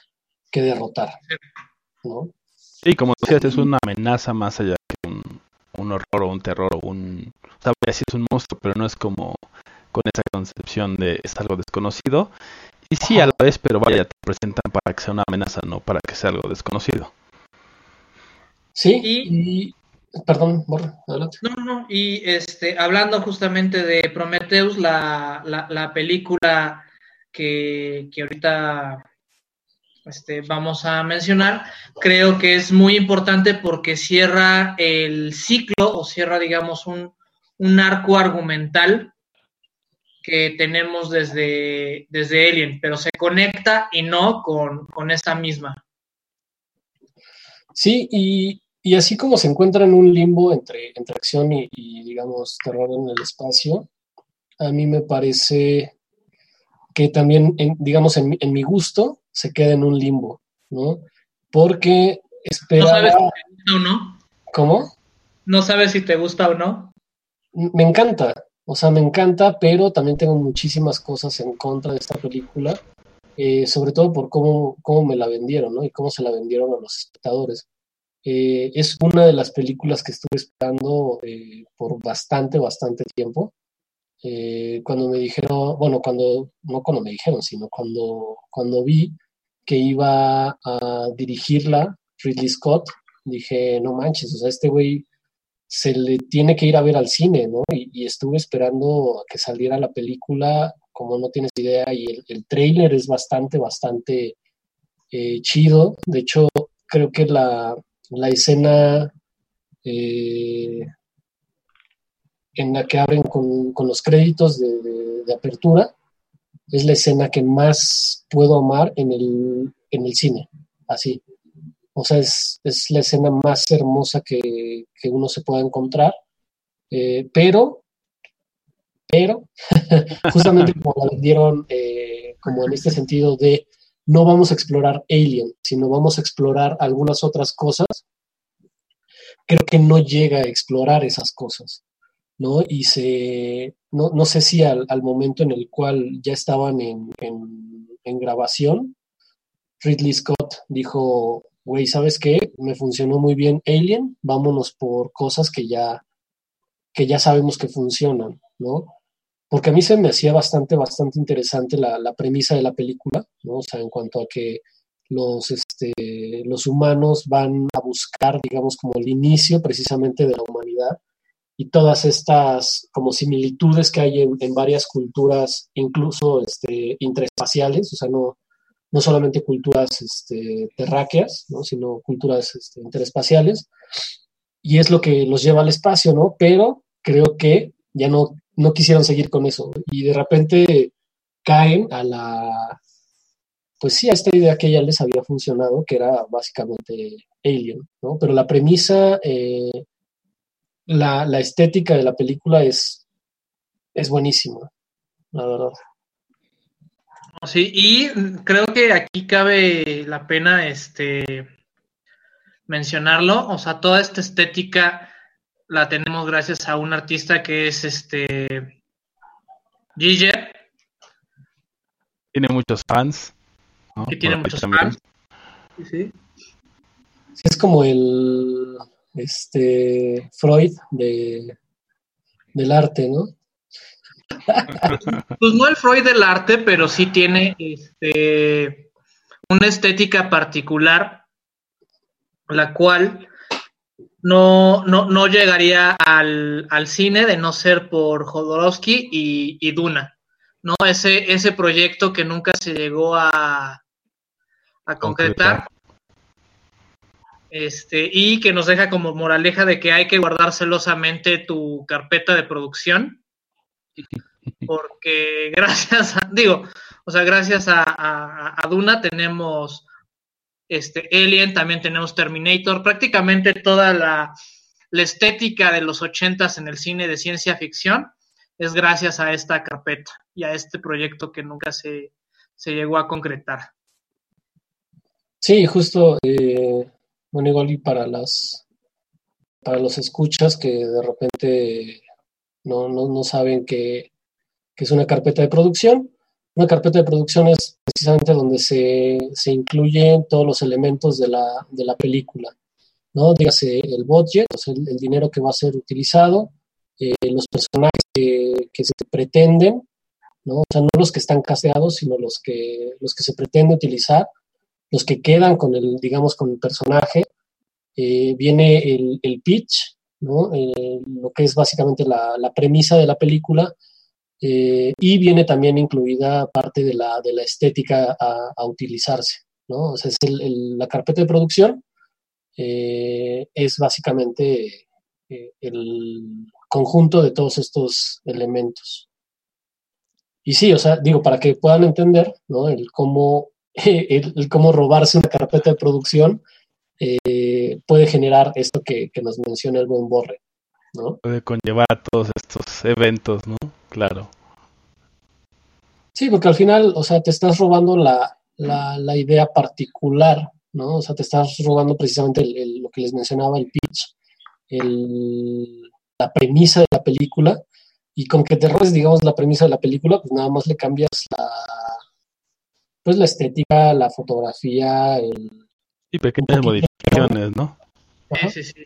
que derrotar, ¿no? Sí, como decías, es una amenaza más allá que un, un horror o un terror o un... O sea, es un monstruo, pero no es como con esa concepción de es algo desconocido. Y sí, a la vez, pero vaya, te presentan para que sea una amenaza, no para que sea algo desconocido. Sí, y, y perdón, Borra, adelante. No, no, y este, hablando justamente de Prometheus, la, la, la película que, que ahorita este, vamos a mencionar, creo que es muy importante porque cierra el ciclo o cierra, digamos, un, un arco argumental que tenemos desde, desde Alien, pero se conecta y no con, con esta misma. Sí, y, y, así como se encuentra en un limbo entre, entre acción y, y, digamos, terror en el espacio, a mí me parece que también, en, digamos, en, en, mi gusto, se queda en un limbo, ¿no? Porque esperaba... ¿No sabes si te gusta o no? ¿Cómo? ¿No sabes si te gusta o no? Me encanta, o sea, me encanta, pero también tengo muchísimas cosas en contra de esta película, eh, sobre todo por cómo, cómo me la vendieron, ¿no? Y cómo se la vendieron a los espectadores. Eh, es una de las películas que estuve esperando eh, por bastante, bastante tiempo. Eh, cuando me dijeron, bueno, cuando, no cuando me dijeron, sino cuando, cuando vi que iba a dirigirla Ridley Scott, dije, no manches, o sea, este güey se le tiene que ir a ver al cine, ¿no? Y, estuve esperando a que saliera la película, como no tienes idea, y el, el trailer es bastante, bastante eh, chido. De hecho, creo que la, la escena eh, en la que abren con, con los créditos de, de, de, apertura es la escena que más puedo amar en el, en el cine, así. O sea, es, es la escena más hermosa que, que uno se pueda encontrar, eh, pero, pero, justamente como la eh, como en este sentido de no vamos a explorar Alien, sino vamos a explorar algunas otras cosas, creo que no llega a explorar esas cosas. ¿no? Y se, no, no sé si al, al, momento en el cual ya estaban en, en, en grabación, Ridley Scott dijo, güey, ¿sabes qué? Me funcionó muy bien Alien, vámonos por cosas que ya, que ya sabemos que funcionan, ¿no? Porque a mí se me hacía bastante, bastante interesante la, la premisa de la película, ¿no? O sea, en cuanto a que los, este, los humanos van a buscar, digamos, como el inicio precisamente de la humanidad y todas estas como similitudes que hay en, en varias culturas, incluso este, interespaciales, o sea, no, no solamente culturas este, terráqueas, ¿no? sino culturas este, interespaciales, y es lo que los lleva al espacio, ¿no? Pero creo que ya no, no quisieron seguir con eso, y de repente caen a la, pues sí, a esta idea que ya les había funcionado, que era básicamente Alien, ¿no? Pero la premisa... Eh, la, la, estética de la película es, es buenísima, la verdad. Sí, y creo que aquí cabe la pena este mencionarlo, o sea, toda esta estética la tenemos gracias a un artista que es este Giger. Tiene muchos fans. ¿no? Que tiene muchos fans. Sí, sí. Es como el este Freud de, del arte, ¿no? Pues no el Freud del arte, pero sí tiene este, una estética particular, la cual no, no, no llegaría al, al, cine de no ser por Jodorowsky y, y, Duna, ¿no? Ese, ese proyecto que nunca se llegó a, a concretar. Este, y que nos deja como moraleja de que hay que guardar celosamente tu carpeta de producción. Porque gracias a, digo, o sea, gracias a, Duna tenemos este Alien, también tenemos Terminator, prácticamente toda la, la estética de los ochentas en el cine de ciencia ficción es gracias a esta carpeta y a este proyecto que nunca se, se llegó a concretar. Sí, justo, eh, bueno, igual y para las para los escuchas que de repente no, no, no saben que, que, es una carpeta de producción. Una carpeta de producción es precisamente donde se, se incluyen todos los elementos de la, de la película. ¿no? Dígase el budget, el, dinero que va a ser utilizado, eh, los personajes que, que, se pretenden, ¿no? O sea, no los que están casteados, sino los que, los que se pretende utilizar, los que quedan con el, digamos, con el personaje. Eh, viene el, el, pitch, ¿no? Eh, lo que es básicamente la, la, premisa de la película, y viene también incluida parte de la, de la estética a, a utilizarse, ¿no? O sea, es el, la carpeta de producción, eh, es básicamente eh, el conjunto de todos estos elementos. Y sí, o sea, digo, para que puedan entender, ¿no? El cómo, el cómo robarse una carpeta de producción eh, puede generar esto que, que, nos menciona el buen Borre, ¿no? Puede conllevar a todos estos eventos, ¿no? Claro. Sí, porque al final, o sea, te estás robando la, la, la idea particular ¿no? O sea, te estás robando precisamente el, el, lo que les mencionaba, el pitch, el, la premisa de la película, y con que te robes, digamos, la premisa de la película, pues nada más le cambias la, pues la estética, la fotografía, el... Y pequeñas modificaciones, ¿no? Sí, sí, sí.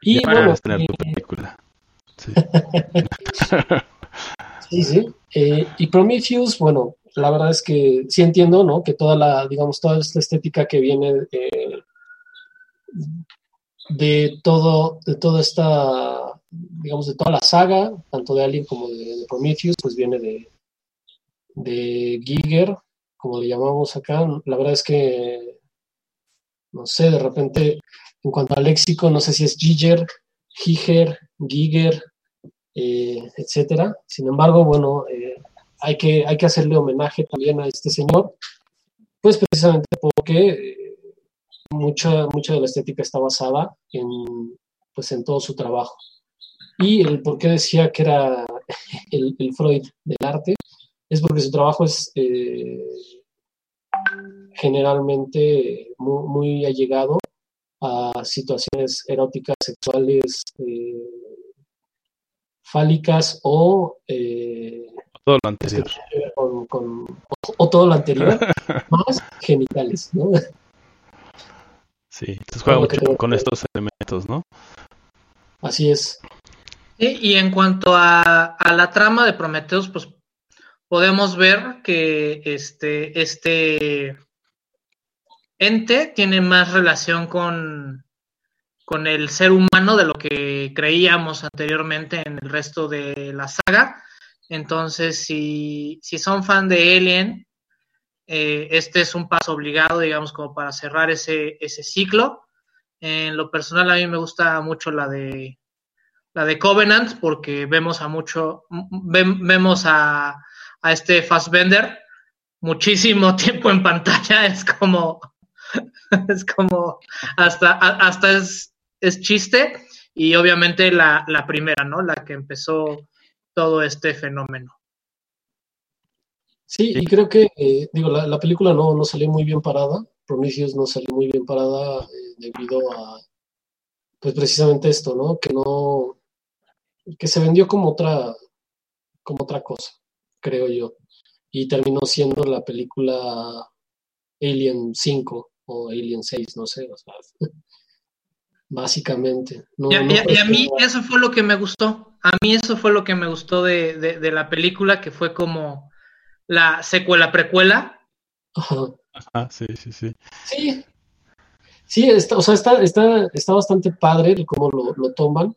Y bueno, tener tu película. Sí. sí, sí. Eh, y Prometheus, bueno, la verdad es que sí entiendo, ¿no? Que toda la, digamos, toda esta estética que viene de, de todo, de toda esta, digamos, de toda la saga, tanto de Alien como de, de Prometheus, pues viene de, de Giger, como le llamamos acá. La verdad es que, no sé, de repente, en cuanto al léxico, no sé si es Giger, Giger, Giger, eh, etcétera. Sin embargo, bueno, eh, hay que, hay que hacerle homenaje también a este señor, pues precisamente porque eh, mucha, mucha de la estética está basada en, pues en todo su trabajo. Y el por qué decía que era el, el Freud del arte es porque su trabajo es eh, generalmente muy, muy, allegado a situaciones eróticas, sexuales, eh, fálicas o eh, todo lo anterior. Con, con, o, o, todo lo anterior, más genitales, ¿no? Sí, entonces juega mucho con, con estos elementos, ¿no? Así es. Sí, y en cuanto a, a, la trama de Prometheus, pues podemos ver que este, este ente tiene más relación con, con el ser humano de lo que creíamos anteriormente en el resto de la saga. Entonces, si, si son fan de Alien, eh, este es un paso obligado, digamos, como para cerrar ese, ese ciclo. En lo personal, a mí me gusta mucho la de la de Covenant, porque vemos a mucho, ve, vemos a, a este Fassbender muchísimo tiempo en pantalla, es como, es como, hasta, hasta es, es chiste, y obviamente la, la primera, ¿no? La que empezó todo este fenómeno. Sí, y creo que, eh, digo, la, la, película no, no salió muy bien parada, Prometheus no salió muy bien parada eh, debido a, pues precisamente esto, ¿no? Que no, que se vendió como otra, como otra cosa, creo yo, y terminó siendo la película Alien 5 o Alien 6, no sé, o sea, básicamente. No, y, a, no y, a, mí eso fue lo que me gustó. A mí eso fue lo que me gustó de, de, de la película, que fue como la secuela precuela. Ajá. Ajá, sí, sí, sí. Sí. Sí, está, o sea, está, está, está bastante padre el cómo lo, lo toman,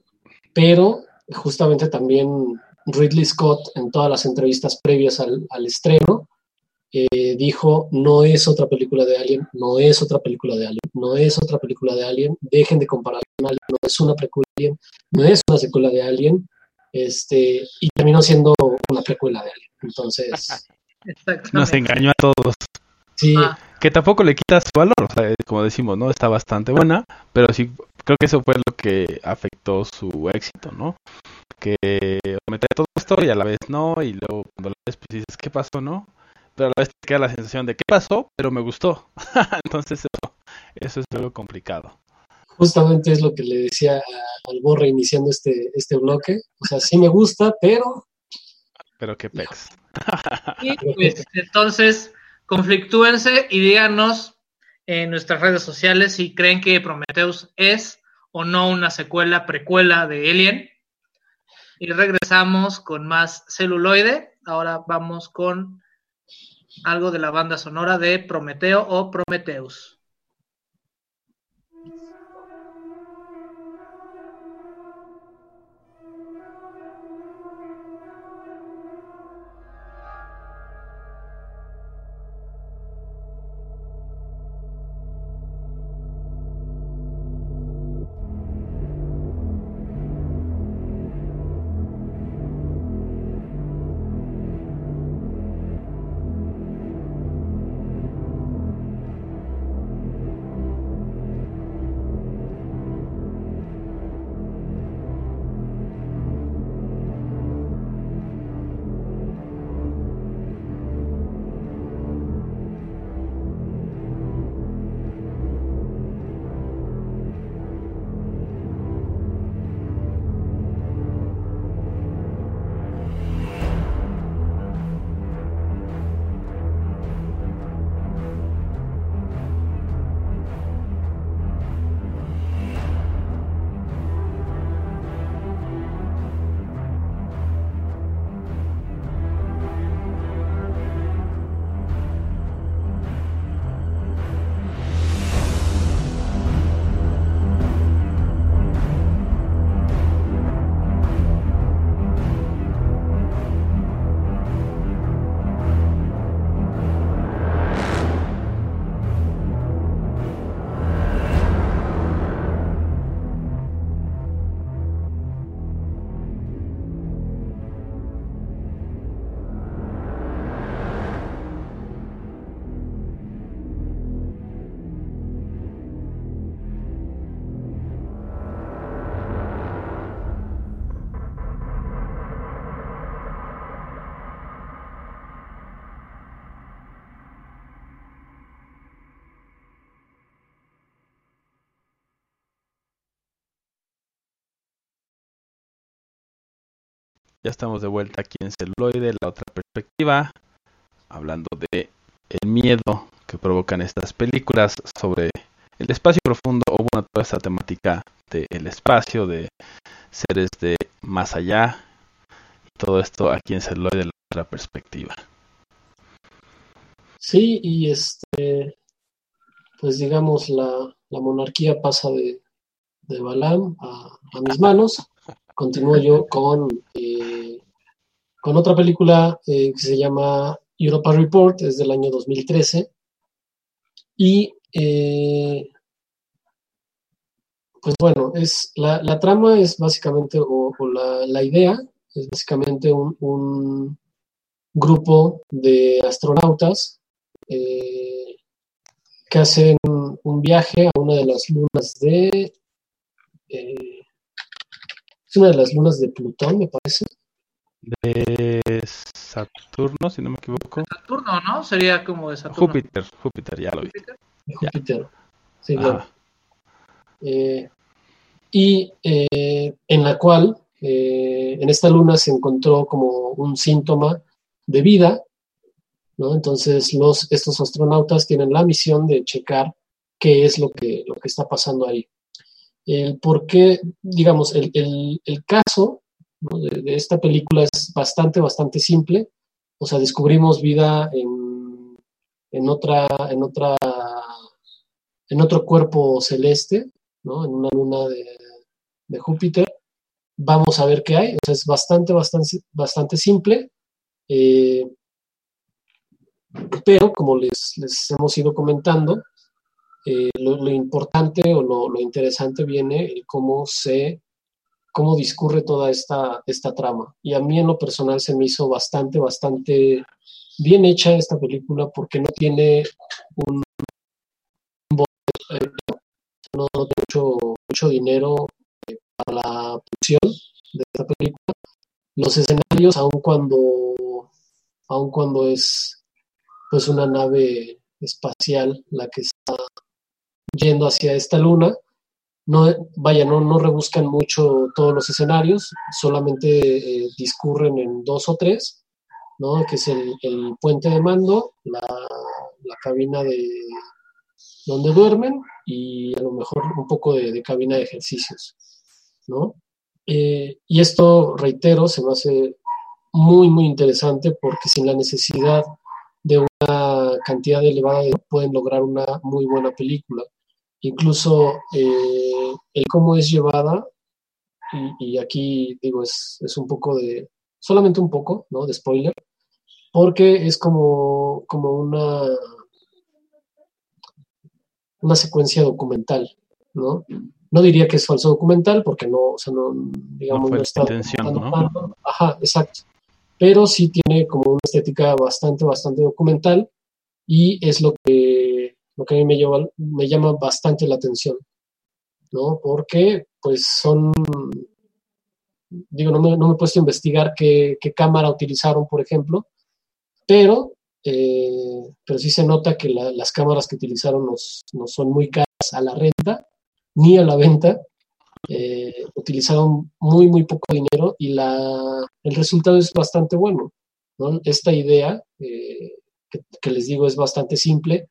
pero justamente también Ridley Scott en todas las entrevistas previas al, al estreno eh, dijo, no es otra película de Alien, no es otra película de Alien, no es otra película de Alien, dejen de comparar con Alien, no es una precuela de Alien, no es una secuela de Alien, este, y terminó siendo una precuela de Alien. Entonces, nos engañó a todos. Sí. Ah. Que tampoco le quita su valor, o sea, como decimos, ¿no? Está bastante buena, pero sí, creo que eso fue lo que afectó su éxito, ¿no? Que mete todo esto y a la vez no, y luego cuando la ves, pues dices, ¿qué pasó, no? Pero a la vez te queda la sensación de, ¿qué pasó? Pero me gustó. Entonces eso, eso es algo complicado. Justamente es lo que le decía a- al Borre iniciando este, este bloque. O sea, sí me gusta, pero Pero qué pex. Y pues entonces, conflictúense y díganos en nuestras redes sociales si creen que Prometheus es o no una secuela, precuela de Alien. Y regresamos con más celuloide. Ahora vamos con algo de la banda sonora de Prometeo o Prometheus. Ya estamos de vuelta aquí en celuloide, la otra perspectiva, hablando de el miedo que provocan estas películas sobre el espacio profundo o bueno, toda esta temática del espacio, de seres de más allá, todo esto aquí en celuloide, la otra perspectiva. sí, y este, pues digamos, la, la monarquía pasa de, de Balam a mis manos. Continúo yo con, eh, con otra película eh, que se llama Europa Report, es del año 2013. Y eh, pues bueno, es, la, la trama es básicamente, o, la, la idea es básicamente un, un grupo de astronautas eh, que hacen un viaje a una de las lunas de... es una de las lunas de Plutón, me parece. De Saturno, si no me equivoco. Saturno, ¿no? Sería como de Saturno. Júpiter, Júpiter, ya lo vi. de Ya. Júpiter. Sí, claro. Eh, y eh, en la cual eh, en esta luna se encontró como un síntoma de vida, ¿no? Entonces los, estos astronautas tienen la misión de checar qué es lo que, lo que está pasando ahí. El por qué, digamos, el, el- caso de, esta película es bastante, bastante simple. O sea, descubrimos vida en, en otra, en otra, en otro cuerpo celeste, ¿no? En una luna de, de Júpiter. Vamos a ver qué hay. O es bastante, bastante, bastante simple. Eh, Pero, como les, les hemos ido comentando, eh, lo, importante o lo, interesante viene el cómo se cómo discurre toda esta, esta trama. Y a mí en lo personal se me hizo bastante, bastante bien hecha esta película porque no tiene un, eh, no tiene mucho, mucho dinero eh, para la producción de esta película. Los escenarios, aun cuando, aun cuando es pues una nave espacial la que está yendo hacia esta luna. No, vaya, no, no rebuscan mucho todos los escenarios, solamente eh, discurren en dos o tres, ¿no? que es el, puente de mando, la, cabina de donde duermen y a lo mejor un poco de, cabina de ejercicios. ¿no? Eh, y esto, reitero, se me hace muy, muy interesante porque sin la necesidad de una cantidad elevada de pueden lograr una muy buena película incluso eh, el cómo es llevada, y, aquí digo, es, un poco de, solamente un poco, ¿no? De spoiler, porque es como, como una, una secuencia documental, ¿no? No diría que es falso documental, porque no, o sea, no, digamos, no, está... ¿no? Ajá, exacto. Pero sí tiene como una estética bastante, bastante documental, y es lo que lo que a mí me, llama, me llama bastante la atención, ¿no? Porque, pues, son, digo, no me, no me he puesto a investigar qué, cámara utilizaron, por ejemplo, pero, eh, pero sí se nota que las cámaras que utilizaron no, son muy caras a la renta ni a la venta. Eh, utilizaron muy, muy poco dinero y la, el resultado es bastante bueno. ¿no? Esta idea, eh, que, les digo, es bastante simple,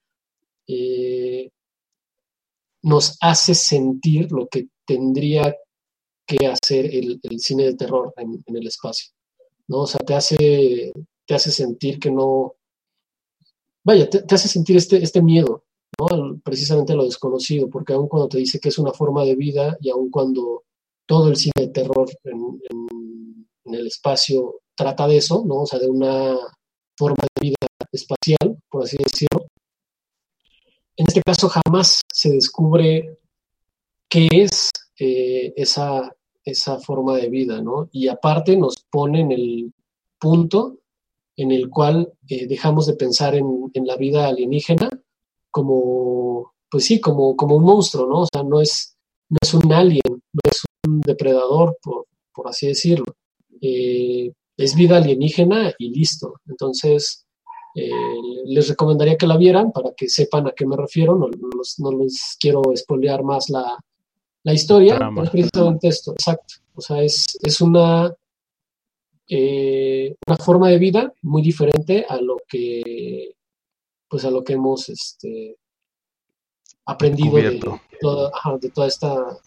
eh, nos hace sentir lo que tendría que hacer el, cine de terror en, el espacio. ¿no? O sea, te hace, te hace sentir que no. Vaya, te, hace sentir este, este miedo, ¿no? precisamente a lo desconocido, porque aun cuando te dice que es una forma de vida y aun cuando todo el cine de terror en, en el espacio trata de eso, ¿no? O sea, de una forma de vida espacial, por así decirlo, en este caso jamás se descubre qué es eh, esa, esa forma de vida, ¿no? Y aparte nos pone en el punto en el cual eh, dejamos de pensar en, la vida alienígena como, pues sí, como, como un monstruo, ¿no? O sea, no es, no es un alien, no es un depredador, por, así decirlo. Eh, es vida alienígena y listo. Entonces, eh, les recomendaría que la vieran para que sepan a qué me refiero. No, les quiero espolear más la, historia, pero es precisamente esto, exacto. O sea, es, es una, eh, una forma de vida muy diferente a lo que pues a lo que hemos este, aprendido de, de toda esta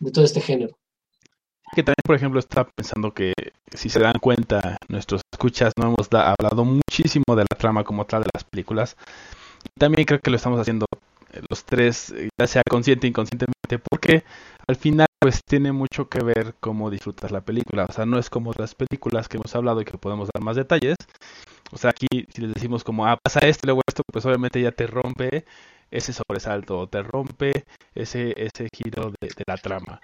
de todo este género que también, por ejemplo, está pensando que si se dan cuenta, nuestros escuchas no hemos hablado muchísimo de la trama como tal de las películas. También creo que lo estamos haciendo eh, los tres, eh, ya sea consciente o inconscientemente, porque al final pues tiene mucho que ver cómo disfrutas la película. O sea, no es como las películas que hemos hablado y que podemos dar más detalles. O sea, aquí si les decimos como, ah, pasa esto y luego esto, pues obviamente ya te rompe ese sobresalto, te rompe ese, ese giro de la trama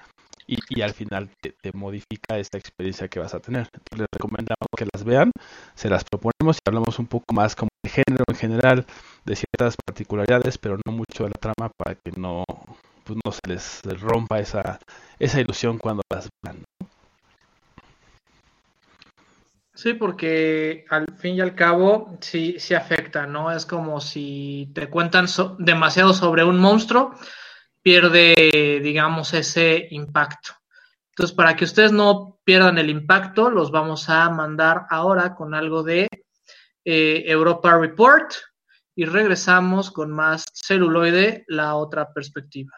y, al final te, modifica esta experiencia que vas a tener. Entonces les recomendamos que las vean, se las proponemos y hablamos un poco más como de género en general, de ciertas particularidades, pero no mucho de la trama para que no, pues no se les, rompa esa, esa ilusión cuando las vean. Sí, porque al fin y al cabo sí, sí afecta, ¿no? Es como si te cuentan demasiado sobre un monstruo pierde, digamos, ese impacto. Entonces, para que ustedes no pierdan el impacto, los vamos a mandar ahora con algo de eh, Europa Report y regresamos con más celuloide, la otra perspectiva.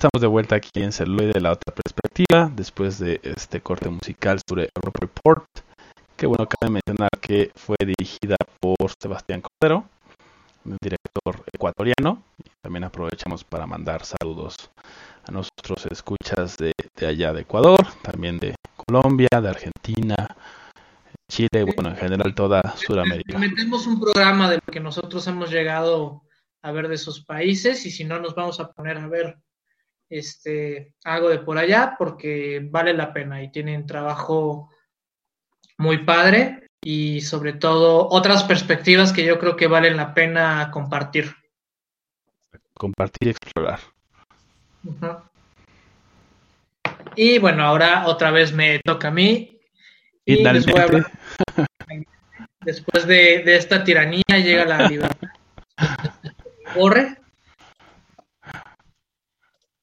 Estamos de vuelta aquí en Celuloide de la otra perspectiva, después de este corte musical sobre Europe Report, que bueno, cabe mencionar que fue dirigida por Sebastián Cordero, un director ecuatoriano, y también aprovechamos para mandar saludos a nuestros escuchas de, de allá de Ecuador, también de Colombia, de Argentina, Chile, bueno, en general toda Sudamérica. Metemos un programa de lo que nosotros hemos llegado a ver de esos países y si no nos vamos a poner a ver este algo de por allá porque vale la pena y tienen trabajo muy padre y sobre todo otras perspectivas que yo creo que valen la pena compartir. Compartir y explorar. Y bueno, ahora otra vez me toca a mí. Y les voy a hablar. Después de, de esta tiranía llega la libertad. Corre.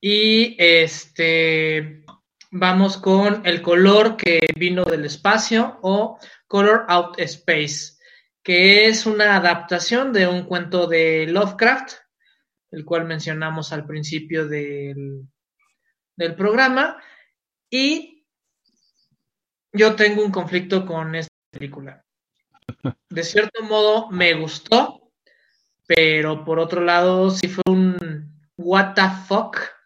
Y este vamos con el color que vino del espacio o Color Out Space, que es una adaptación de un cuento de Lovecraft, el cual mencionamos al principio del, del programa. Y yo tengo un conflicto con esta película. De cierto modo me gustó, pero por otro lado sí fue un what the fuck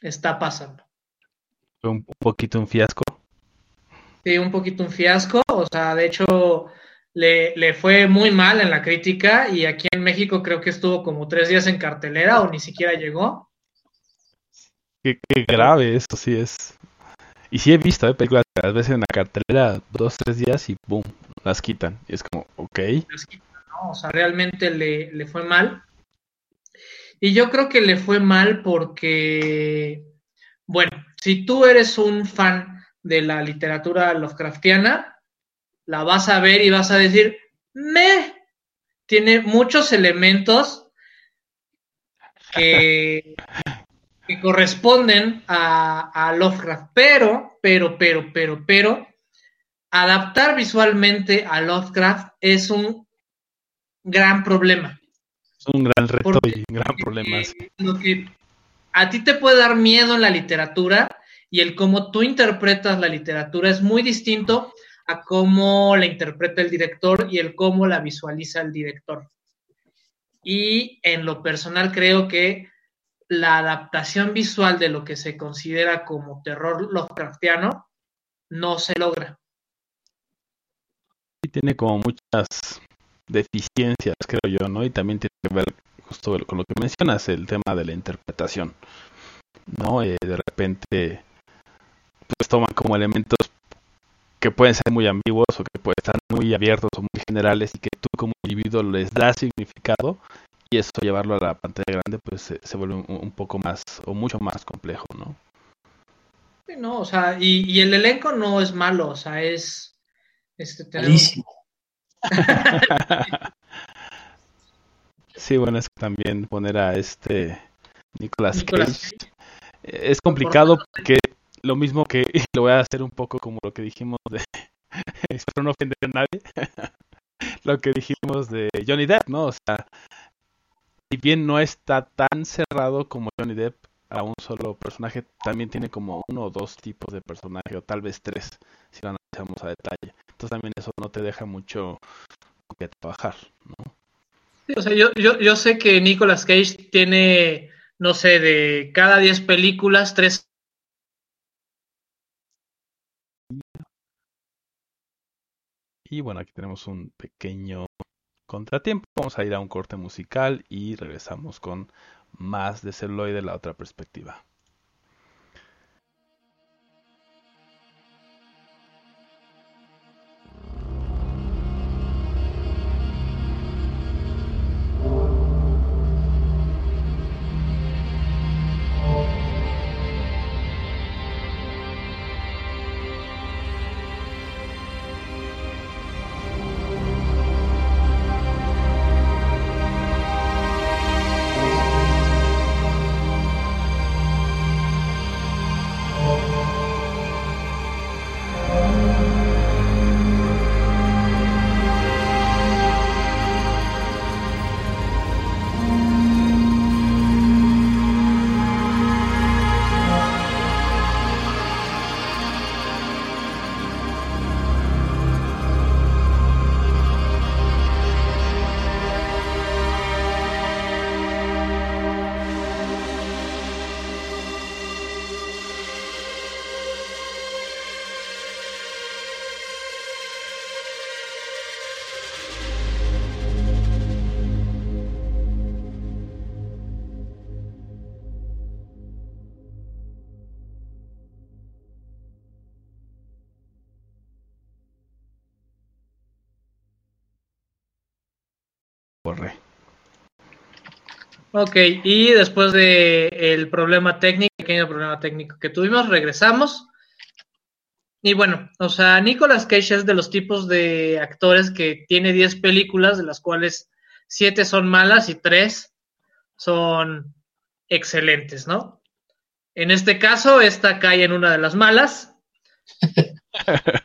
está pasando. fue un poquito un fiasco. Sí, un poquito un fiasco, o sea, de hecho le, le fue muy mal en la crítica y aquí en México creo que estuvo como tres días en cartelera o ni siquiera llegó. Qué, qué grave, eso sí es. Y sí he visto ¿eh? películas que a veces en la cartelera dos, tres días y boom, las quitan. Y es como, ok. ¿no? O sea, realmente le, le fue mal. Y yo creo que le fue mal porque, bueno, si tú eres un fan de la literatura Lovecraftiana, la vas a ver y vas a decir, me, tiene muchos elementos que, que corresponden a, a Lovecraft, pero, pero, pero, pero, pero, adaptar visualmente a Lovecraft es un gran problema. Es un gran reto Porque- y un gran problema. sí. Lo que a ti te puede dar miedo en la literatura y el cómo tú interpretas la literatura es muy distinto a cómo la interpreta el director y el cómo la visualiza el director. Y en lo personal creo que la adaptación visual de lo que se considera como terror Lovecraftiano no se logra. Sí tiene como muchas deficiencias, creo yo, ¿no? Y también tiene que ver justo con lo que mencionas, el tema de la interpretación, ¿no? Eh, de repente, pues toman como elementos que pueden ser muy ambiguos o que pueden estar muy abiertos o muy generales y que tú como individuo les das significado y eso llevarlo a la pantalla grande pues se, se vuelve un, un poco más o mucho más complejo, ¿no? Sí, No, o sea, y, y el elenco no es malo, o sea, es este tenemos- Malísimo. Sí, bueno, es que también poner a este Nicolas, Nicolas Cage eh, es complicado porque lo mismo que lo voy a hacer un poco como lo que dijimos de espero no ofender a nadie lo que dijimos de Johnny Depp, ¿no? O sea, si bien no está tan cerrado como Johnny Depp a un solo personaje, también tiene como uno o dos tipos de personaje o tal vez tres si lo analizamos a detalle. Entonces también eso no te deja mucho con que trabajar, ¿no? Sí, o sea, yo, yo, yo sé que Nicolas Cage tiene, no sé, de cada 10 películas, tres Y bueno, aquí tenemos un pequeño contratiempo. Vamos a ir a un corte musical y regresamos con más de celuloide de la otra perspectiva. Ok, y después de el problema técnico, pequeño problema técnico que tuvimos, regresamos. Y bueno, o sea, Nicolas Cage es de los tipos de actores que tiene 10 películas, de las cuales 7 son malas y 3 son excelentes, ¿no? En este caso, esta cae en una de las malas.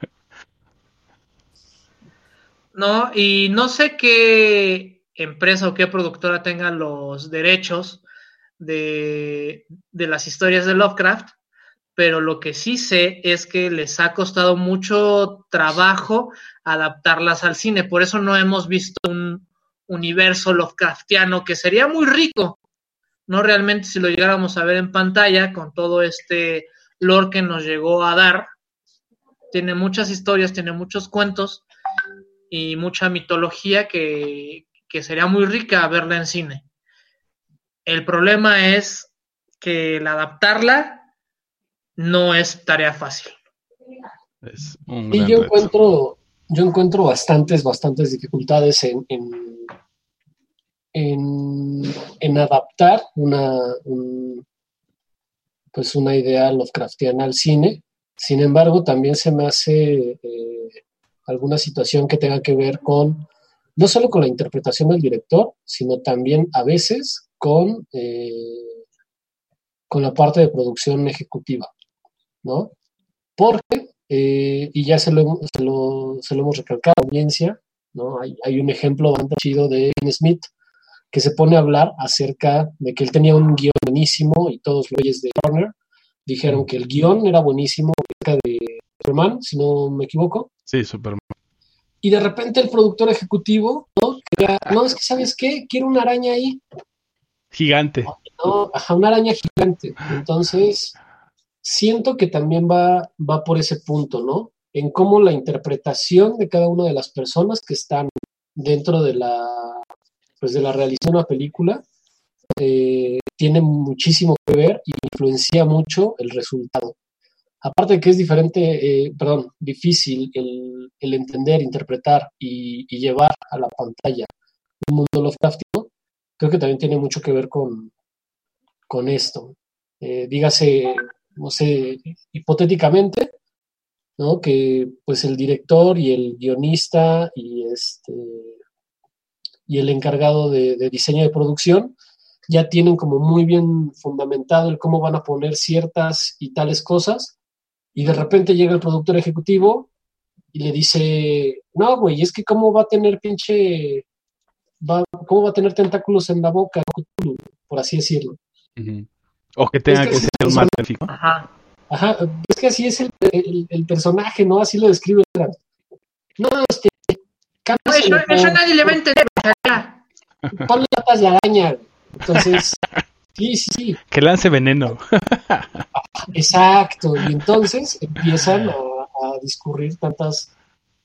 no, y no sé qué empresa o qué productora tenga los derechos de, de las historias de Lovecraft, pero lo que sí sé es que les ha costado mucho trabajo adaptarlas al cine. Por eso no hemos visto un universo Lovecraftiano que sería muy rico no realmente si lo llegáramos a ver en pantalla con todo este lore que nos llegó a dar. Tiene muchas historias, tiene muchos cuentos y mucha mitología que, que sería muy rica verla en cine. El problema es que el adaptarla no es tarea fácil. y yo encuentro, yo encuentro bastantes, bastantes dificultades en, en, adaptar una, pues una idea Lovecraftiana al cine. Sin embargo, también se me hace eh, alguna situación que tenga que ver con, no solo con la interpretación del director, sino también a veces con, eh, con la parte de producción ejecutiva, ¿no? Porque, eh, y ya se lo, se lo, hemos recalcado a la audiencia, ¿no? Hay, hay un ejemplo bastante chido de Smith, que se pone a hablar acerca de que él tenía un guion buenísimo y todos los leyes de Warner dijeron que el guion era buenísimo acerca de Superman, si no me equivoco. Sí, Superman. Y de repente el productor ejecutivo, ¿no? no, es que, ¿sabes qué? Quiero una araña ahí. Gigante. No, ajá, una araña gigante. Entonces, siento que también va, va por ese punto, ¿no? En cómo la interpretación de cada una de las personas que están dentro de la pues de la realización de una película eh, tiene muchísimo que ver y influencia mucho el resultado. Aparte de que es diferente, eh, perdón, difícil el, entender, interpretar y, llevar a la pantalla un mundo Lovecraftiano, creo que también tiene mucho que ver con, con esto. Eh, dígase, no sé, hipotéticamente, ¿no? que pues el director y el guionista y este y el encargado de, diseño de producción ya tienen como muy bien fundamentado el cómo van a poner ciertas y tales cosas, y de repente llega el productor ejecutivo y le dice, no, güey, es que cómo va a tener pinche, cómo va a tener tentáculos en la boca, por así decirlo. O que tenga que, ser un magnífico. Ajá. Ajá, es que así es el, el, personaje, ¿no? Así lo describe. No, este, eso, eso, nadie le va a entender. Ponle patas de araña. Entonces, sí, sí, sí. Que lance veneno. Exacto. Y entonces empiezan a, discurrir tantas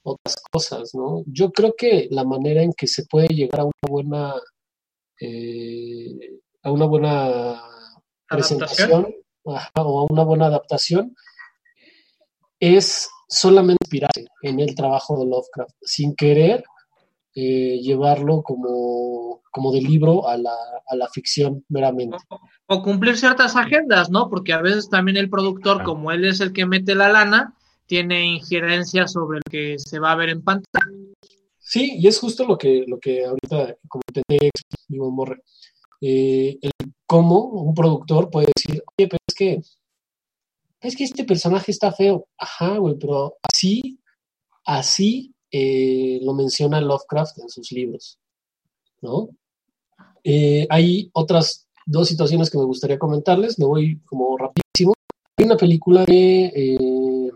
otras cosas, ¿no? Yo creo que la manera en que se puede llegar a una buena eh, a una buena presentación o a una buena adaptación es solamente inspirarse en el trabajo de Lovecraft, sin querer eh, llevarlo como, como de libro a la, a la ficción meramente. O, cumplir ciertas agendas, ¿no? Porque a veces también el productor, como él es el que mete la lana, tiene injerencia sobre lo que se va a ver en pantalla. Sí, y es justo lo que, lo que ahorita comenté, digo, Morre. Eh, el cómo un productor puede decir, oye, pero es que es que este personaje está feo. Ajá, güey, pero así, así eh, lo menciona Lovecraft en sus libros, ¿no? Eh, hay otras dos situaciones que me gustaría comentarles, me voy como rapidísimo. Hay una película eh,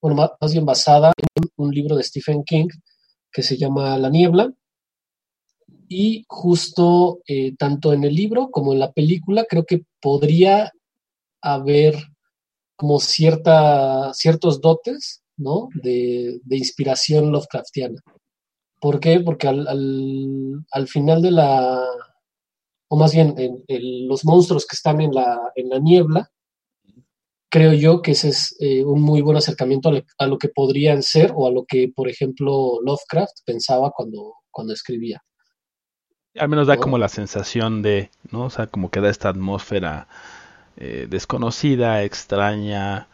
bueno, más bien basada en un libro de Stephen King que se llama La Niebla. Y justo tanto en el libro como en la película creo que podría haber como cierta, ciertos dotes, ¿no? De, inspiración Lovecraftiana. ¿Por qué? Porque al, final de la, o más bien los monstruos que están en la, en la niebla, creo yo que ese es eh, un muy buen acercamiento a lo, que podrían ser o a lo que, por ejemplo, Lovecraft pensaba cuando, cuando escribía. Al menos da como la sensación de, ¿no? O sea, como que da esta atmósfera eh, desconocida, extraña,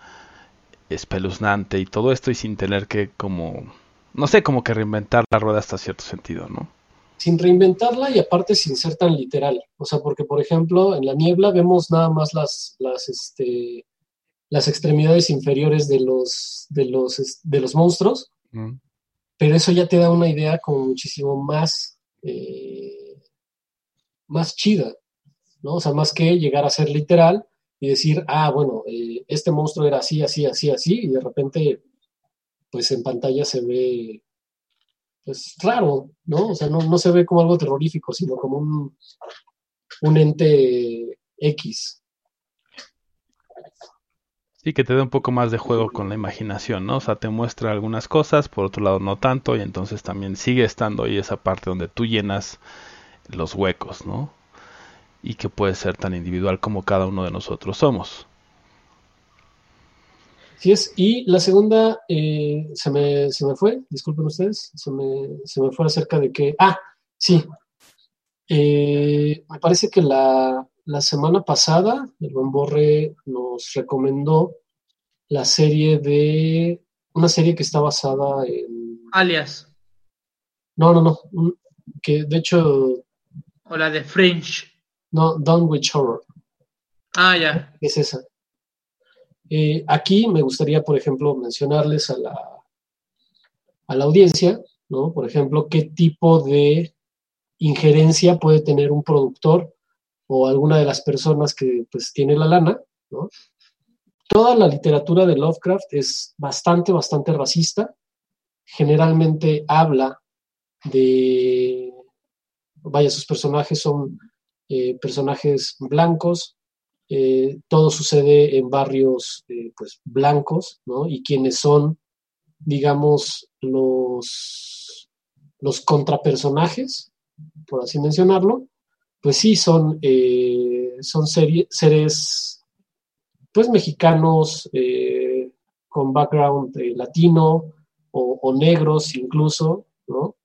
espeluznante y todo esto y sin tener que como, no sé, como que reinventar la rueda hasta cierto sentido, ¿no? Sin reinventarla y aparte sin ser tan literal. O sea, porque por ejemplo en la niebla vemos nada más las, las, este, las extremidades inferiores de los, de los, de los monstruos, Mm. pero eso ya te da una idea como muchísimo más, eh, más chida, ¿no? O sea, más que llegar a ser literal y decir, ah, bueno, eh, este monstruo era así, así, así, así, y de repente, pues en pantalla se ve, pues raro, ¿no? O sea, no, no se ve como algo terrorífico, sino como un, un ente X. Sí, que te da un poco más de juego con la imaginación, ¿no? O sea, te muestra algunas cosas, por otro lado no tanto, y entonces también sigue estando ahí esa parte donde tú llenas los huecos, ¿no? Y que puede ser tan individual como cada uno de nosotros somos. Sí es. Y la segunda, eh, se, me, se me fue, disculpen ustedes, se me, se me fue acerca de que, ah, sí, Eh, me parece que la, la semana pasada el buen Borre nos recomendó la serie de, una serie que está basada en, Alias. no, no, no, un- que de hecho, O la de Fringe. No, Done with Horror. Ah, ya. es esa. Eh, aquí me gustaría, por ejemplo, mencionarles a la, a la audiencia, ¿no? Por ejemplo, qué tipo de injerencia puede tener un productor o alguna de las personas que pues tiene la lana, ¿no? Toda la literatura de Lovecraft es bastante, bastante racista. Generalmente habla de, vaya, sus personajes son eh, personajes blancos, eh, todo sucede en barrios eh, pues blancos. Y quienes son, digamos, los, los contrapersonajes, por así mencionarlo, pues sí son, son seres pues mexicanos con background latino o, o negros incluso, ¿no?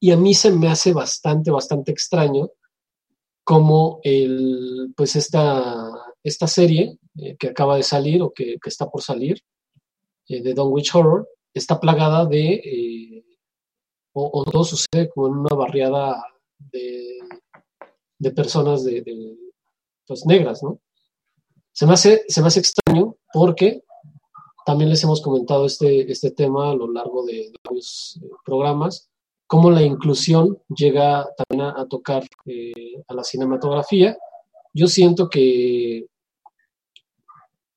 Y a mí se me hace bastante, bastante extraño como el, pues esta, esta serie eh, que acaba de salir o que, está por salir, eh, de Don't Witch Horror, está plagada de, eh, o, o todo sucede como en una barriada de, de personas de, pues, negras, ¿no? Se me, hace, se me hace extraño porque también les hemos comentado este, este tema a lo largo de, de varios eh, programas, cómo la inclusión llega también a, a tocar eh, a la cinematografía. Yo siento que,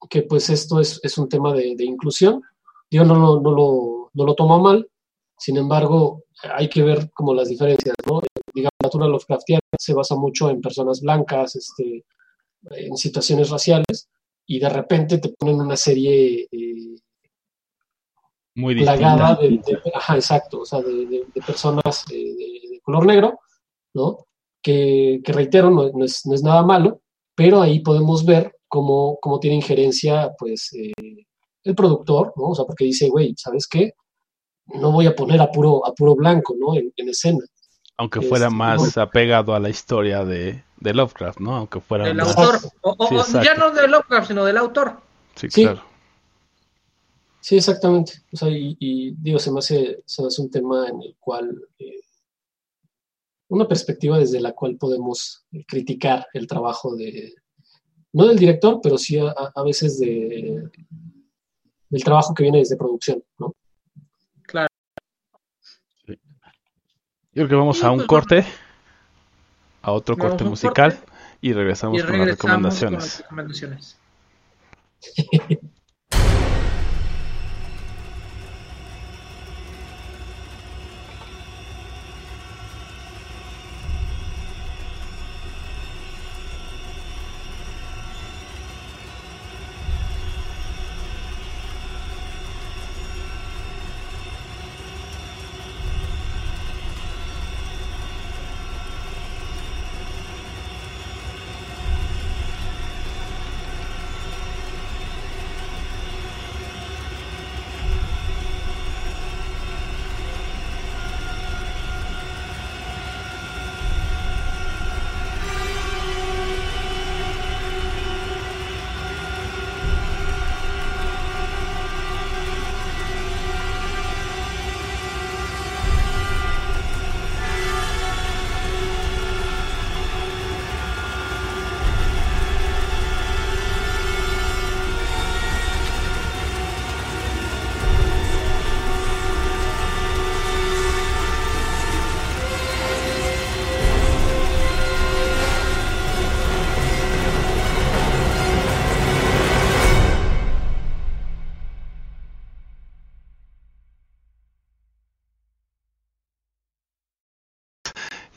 que pues esto es, es un tema de, de inclusión. Yo no lo, no, lo, no lo tomo mal, sin embargo, hay que ver como las diferencias, ¿no? Digamos, la literatura se basa mucho en personas blancas, este, en situaciones raciales, y de repente te ponen una serie eh, Muy plagada de, de- ajá, exacto, o sea, de, de- de personas eh, de, de color negro, ¿no? Que, que reitero, no, no es, no es nada malo, pero ahí podemos ver cómo, cómo tiene injerencia, pues, eh, el productor, ¿no? O sea, porque dice, güey, ¿sabes qué? No voy a poner a puro, a puro blanco, ¿no? En, en escena. Aunque fuera Este, más bueno. apegado a la historia de, de Lovecraft, ¿no? Aunque fuera Del más... autor. O, o- Sí, o exacto. ya no de Lovecraft, sino del autor. Sí, Sí. claro. Sí, exactamente. O sea, y, y digo, se me, hace, se me hace un tema en el cual, eh, una perspectiva desde la cual podemos eh, criticar el trabajo de, no del director, pero sí a, a- veces de, del trabajo que viene desde producción, ¿no? Yo creo que vamos a un pues, corte, a otro corte un musical corte y regresamos Y con las regresamos con las recomendaciones.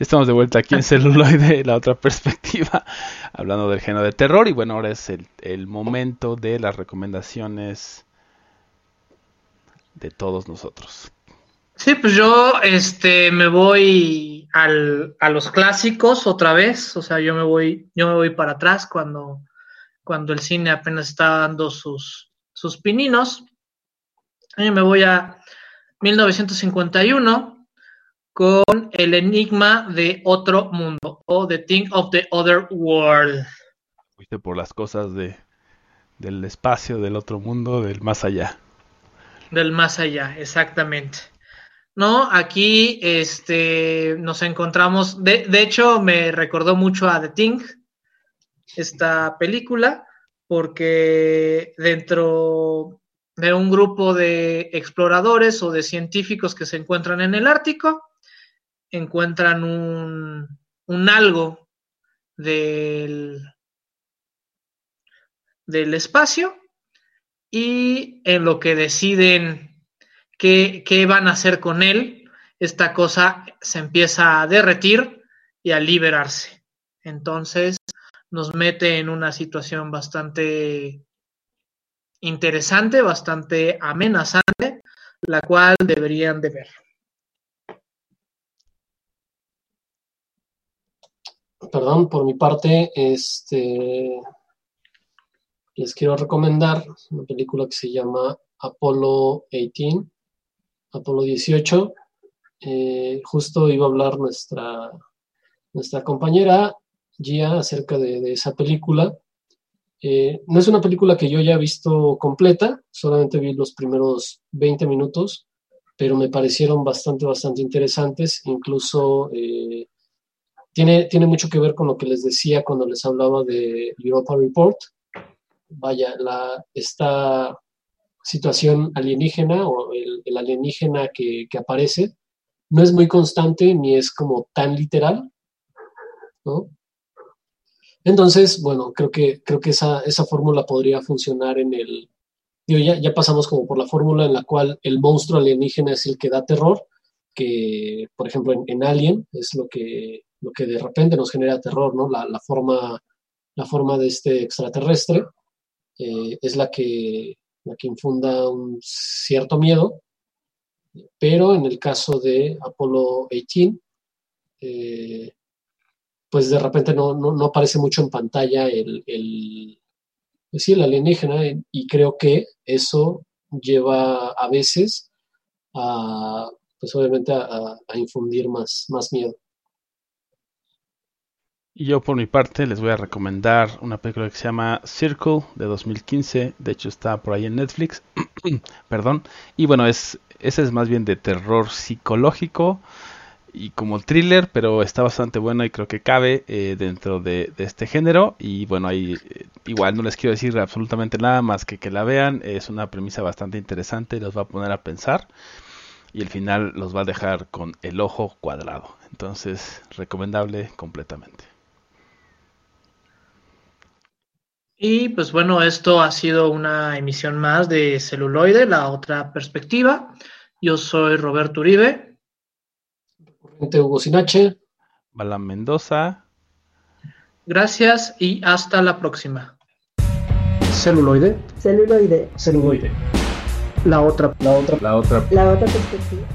Estamos de vuelta aquí en celuloide, la otra perspectiva, hablando del género de terror. Y bueno, ahora es el, el momento de las recomendaciones de todos nosotros. Sí, pues yo este me voy al, a los clásicos otra vez, o sea, yo me voy, yo me voy para atrás cuando, cuando el cine apenas está dando sus, sus pininos. Y me voy a 1951 con El Enigma de Otro Mundo o The Thing of the Other World. Fuiste por las cosas de, del espacio, del otro mundo, del más allá. Del más allá, exactamente. No, aquí este, nos encontramos, de, de hecho me recordó mucho a The Thing, esta película, porque dentro de un grupo de exploradores o de científicos que se encuentran en el Ártico, encuentran un, algo del, del espacio y en lo que deciden qué, qué van a hacer con él, esta cosa se empieza a derretir y a liberarse. Entonces nos mete en una situación bastante interesante, bastante amenazante, la cual deberían de ver. Perdón, por mi parte, este les quiero recomendar una película que se llama Apollo 18, Apolo 18. Eh, justo iba a hablar nuestra, nuestra compañera Gia acerca de, de esa película. Eh, no es una película que yo haya visto completa, solamente vi los primeros 20 minutos, pero me parecieron bastante, bastante interesantes. Incluso eh, tiene, tiene mucho que ver con lo que les decía cuando les hablaba de Europa Report. Vaya, la, esta situación alienígena o el, alienígena que, que, aparece no es muy constante ni es como tan literal, ¿no? Entonces, bueno, creo que, creo que esa, esa fórmula podría funcionar en el... Digo, ya, ya pasamos como por la fórmula en la cual el monstruo alienígena es el que da terror, que, por ejemplo, en Alien es lo que, lo que de repente nos genera terror, ¿no? La, la forma, la forma de este extraterrestre eh, es la que, la que infunda un cierto miedo, pero en el caso de Apolo 18, eh, pues de repente no, no, no, aparece mucho en pantalla el, el, pues sí, el alienígena y creo que eso lleva a veces a, pues obviamente a, a infundir más, más miedo. Y yo por mi parte les voy a recomendar una película que se llama Circle de 2015. De hecho está por ahí en Netflix. Perdón. Y bueno, es, ese es más bien de terror psicológico y como thriller, pero está bastante buena y creo que cabe eh, dentro de, este género. Y bueno, ahí eh, igual no les quiero decir absolutamente nada más que que la vean. Es una premisa bastante interesante, los va a poner a pensar y el final los va a dejar con el ojo cuadrado. Entonces, recomendable completamente. Y pues bueno, esto ha sido una emisión más de Celuloide, la otra perspectiva. Yo soy Roberto Uribe. Hugo Sinache. Balam Mendoza. Gracias y hasta la próxima. Celuloide. Celuloide. Celuloide. La otra, la otra, la otra, la otra perspectiva.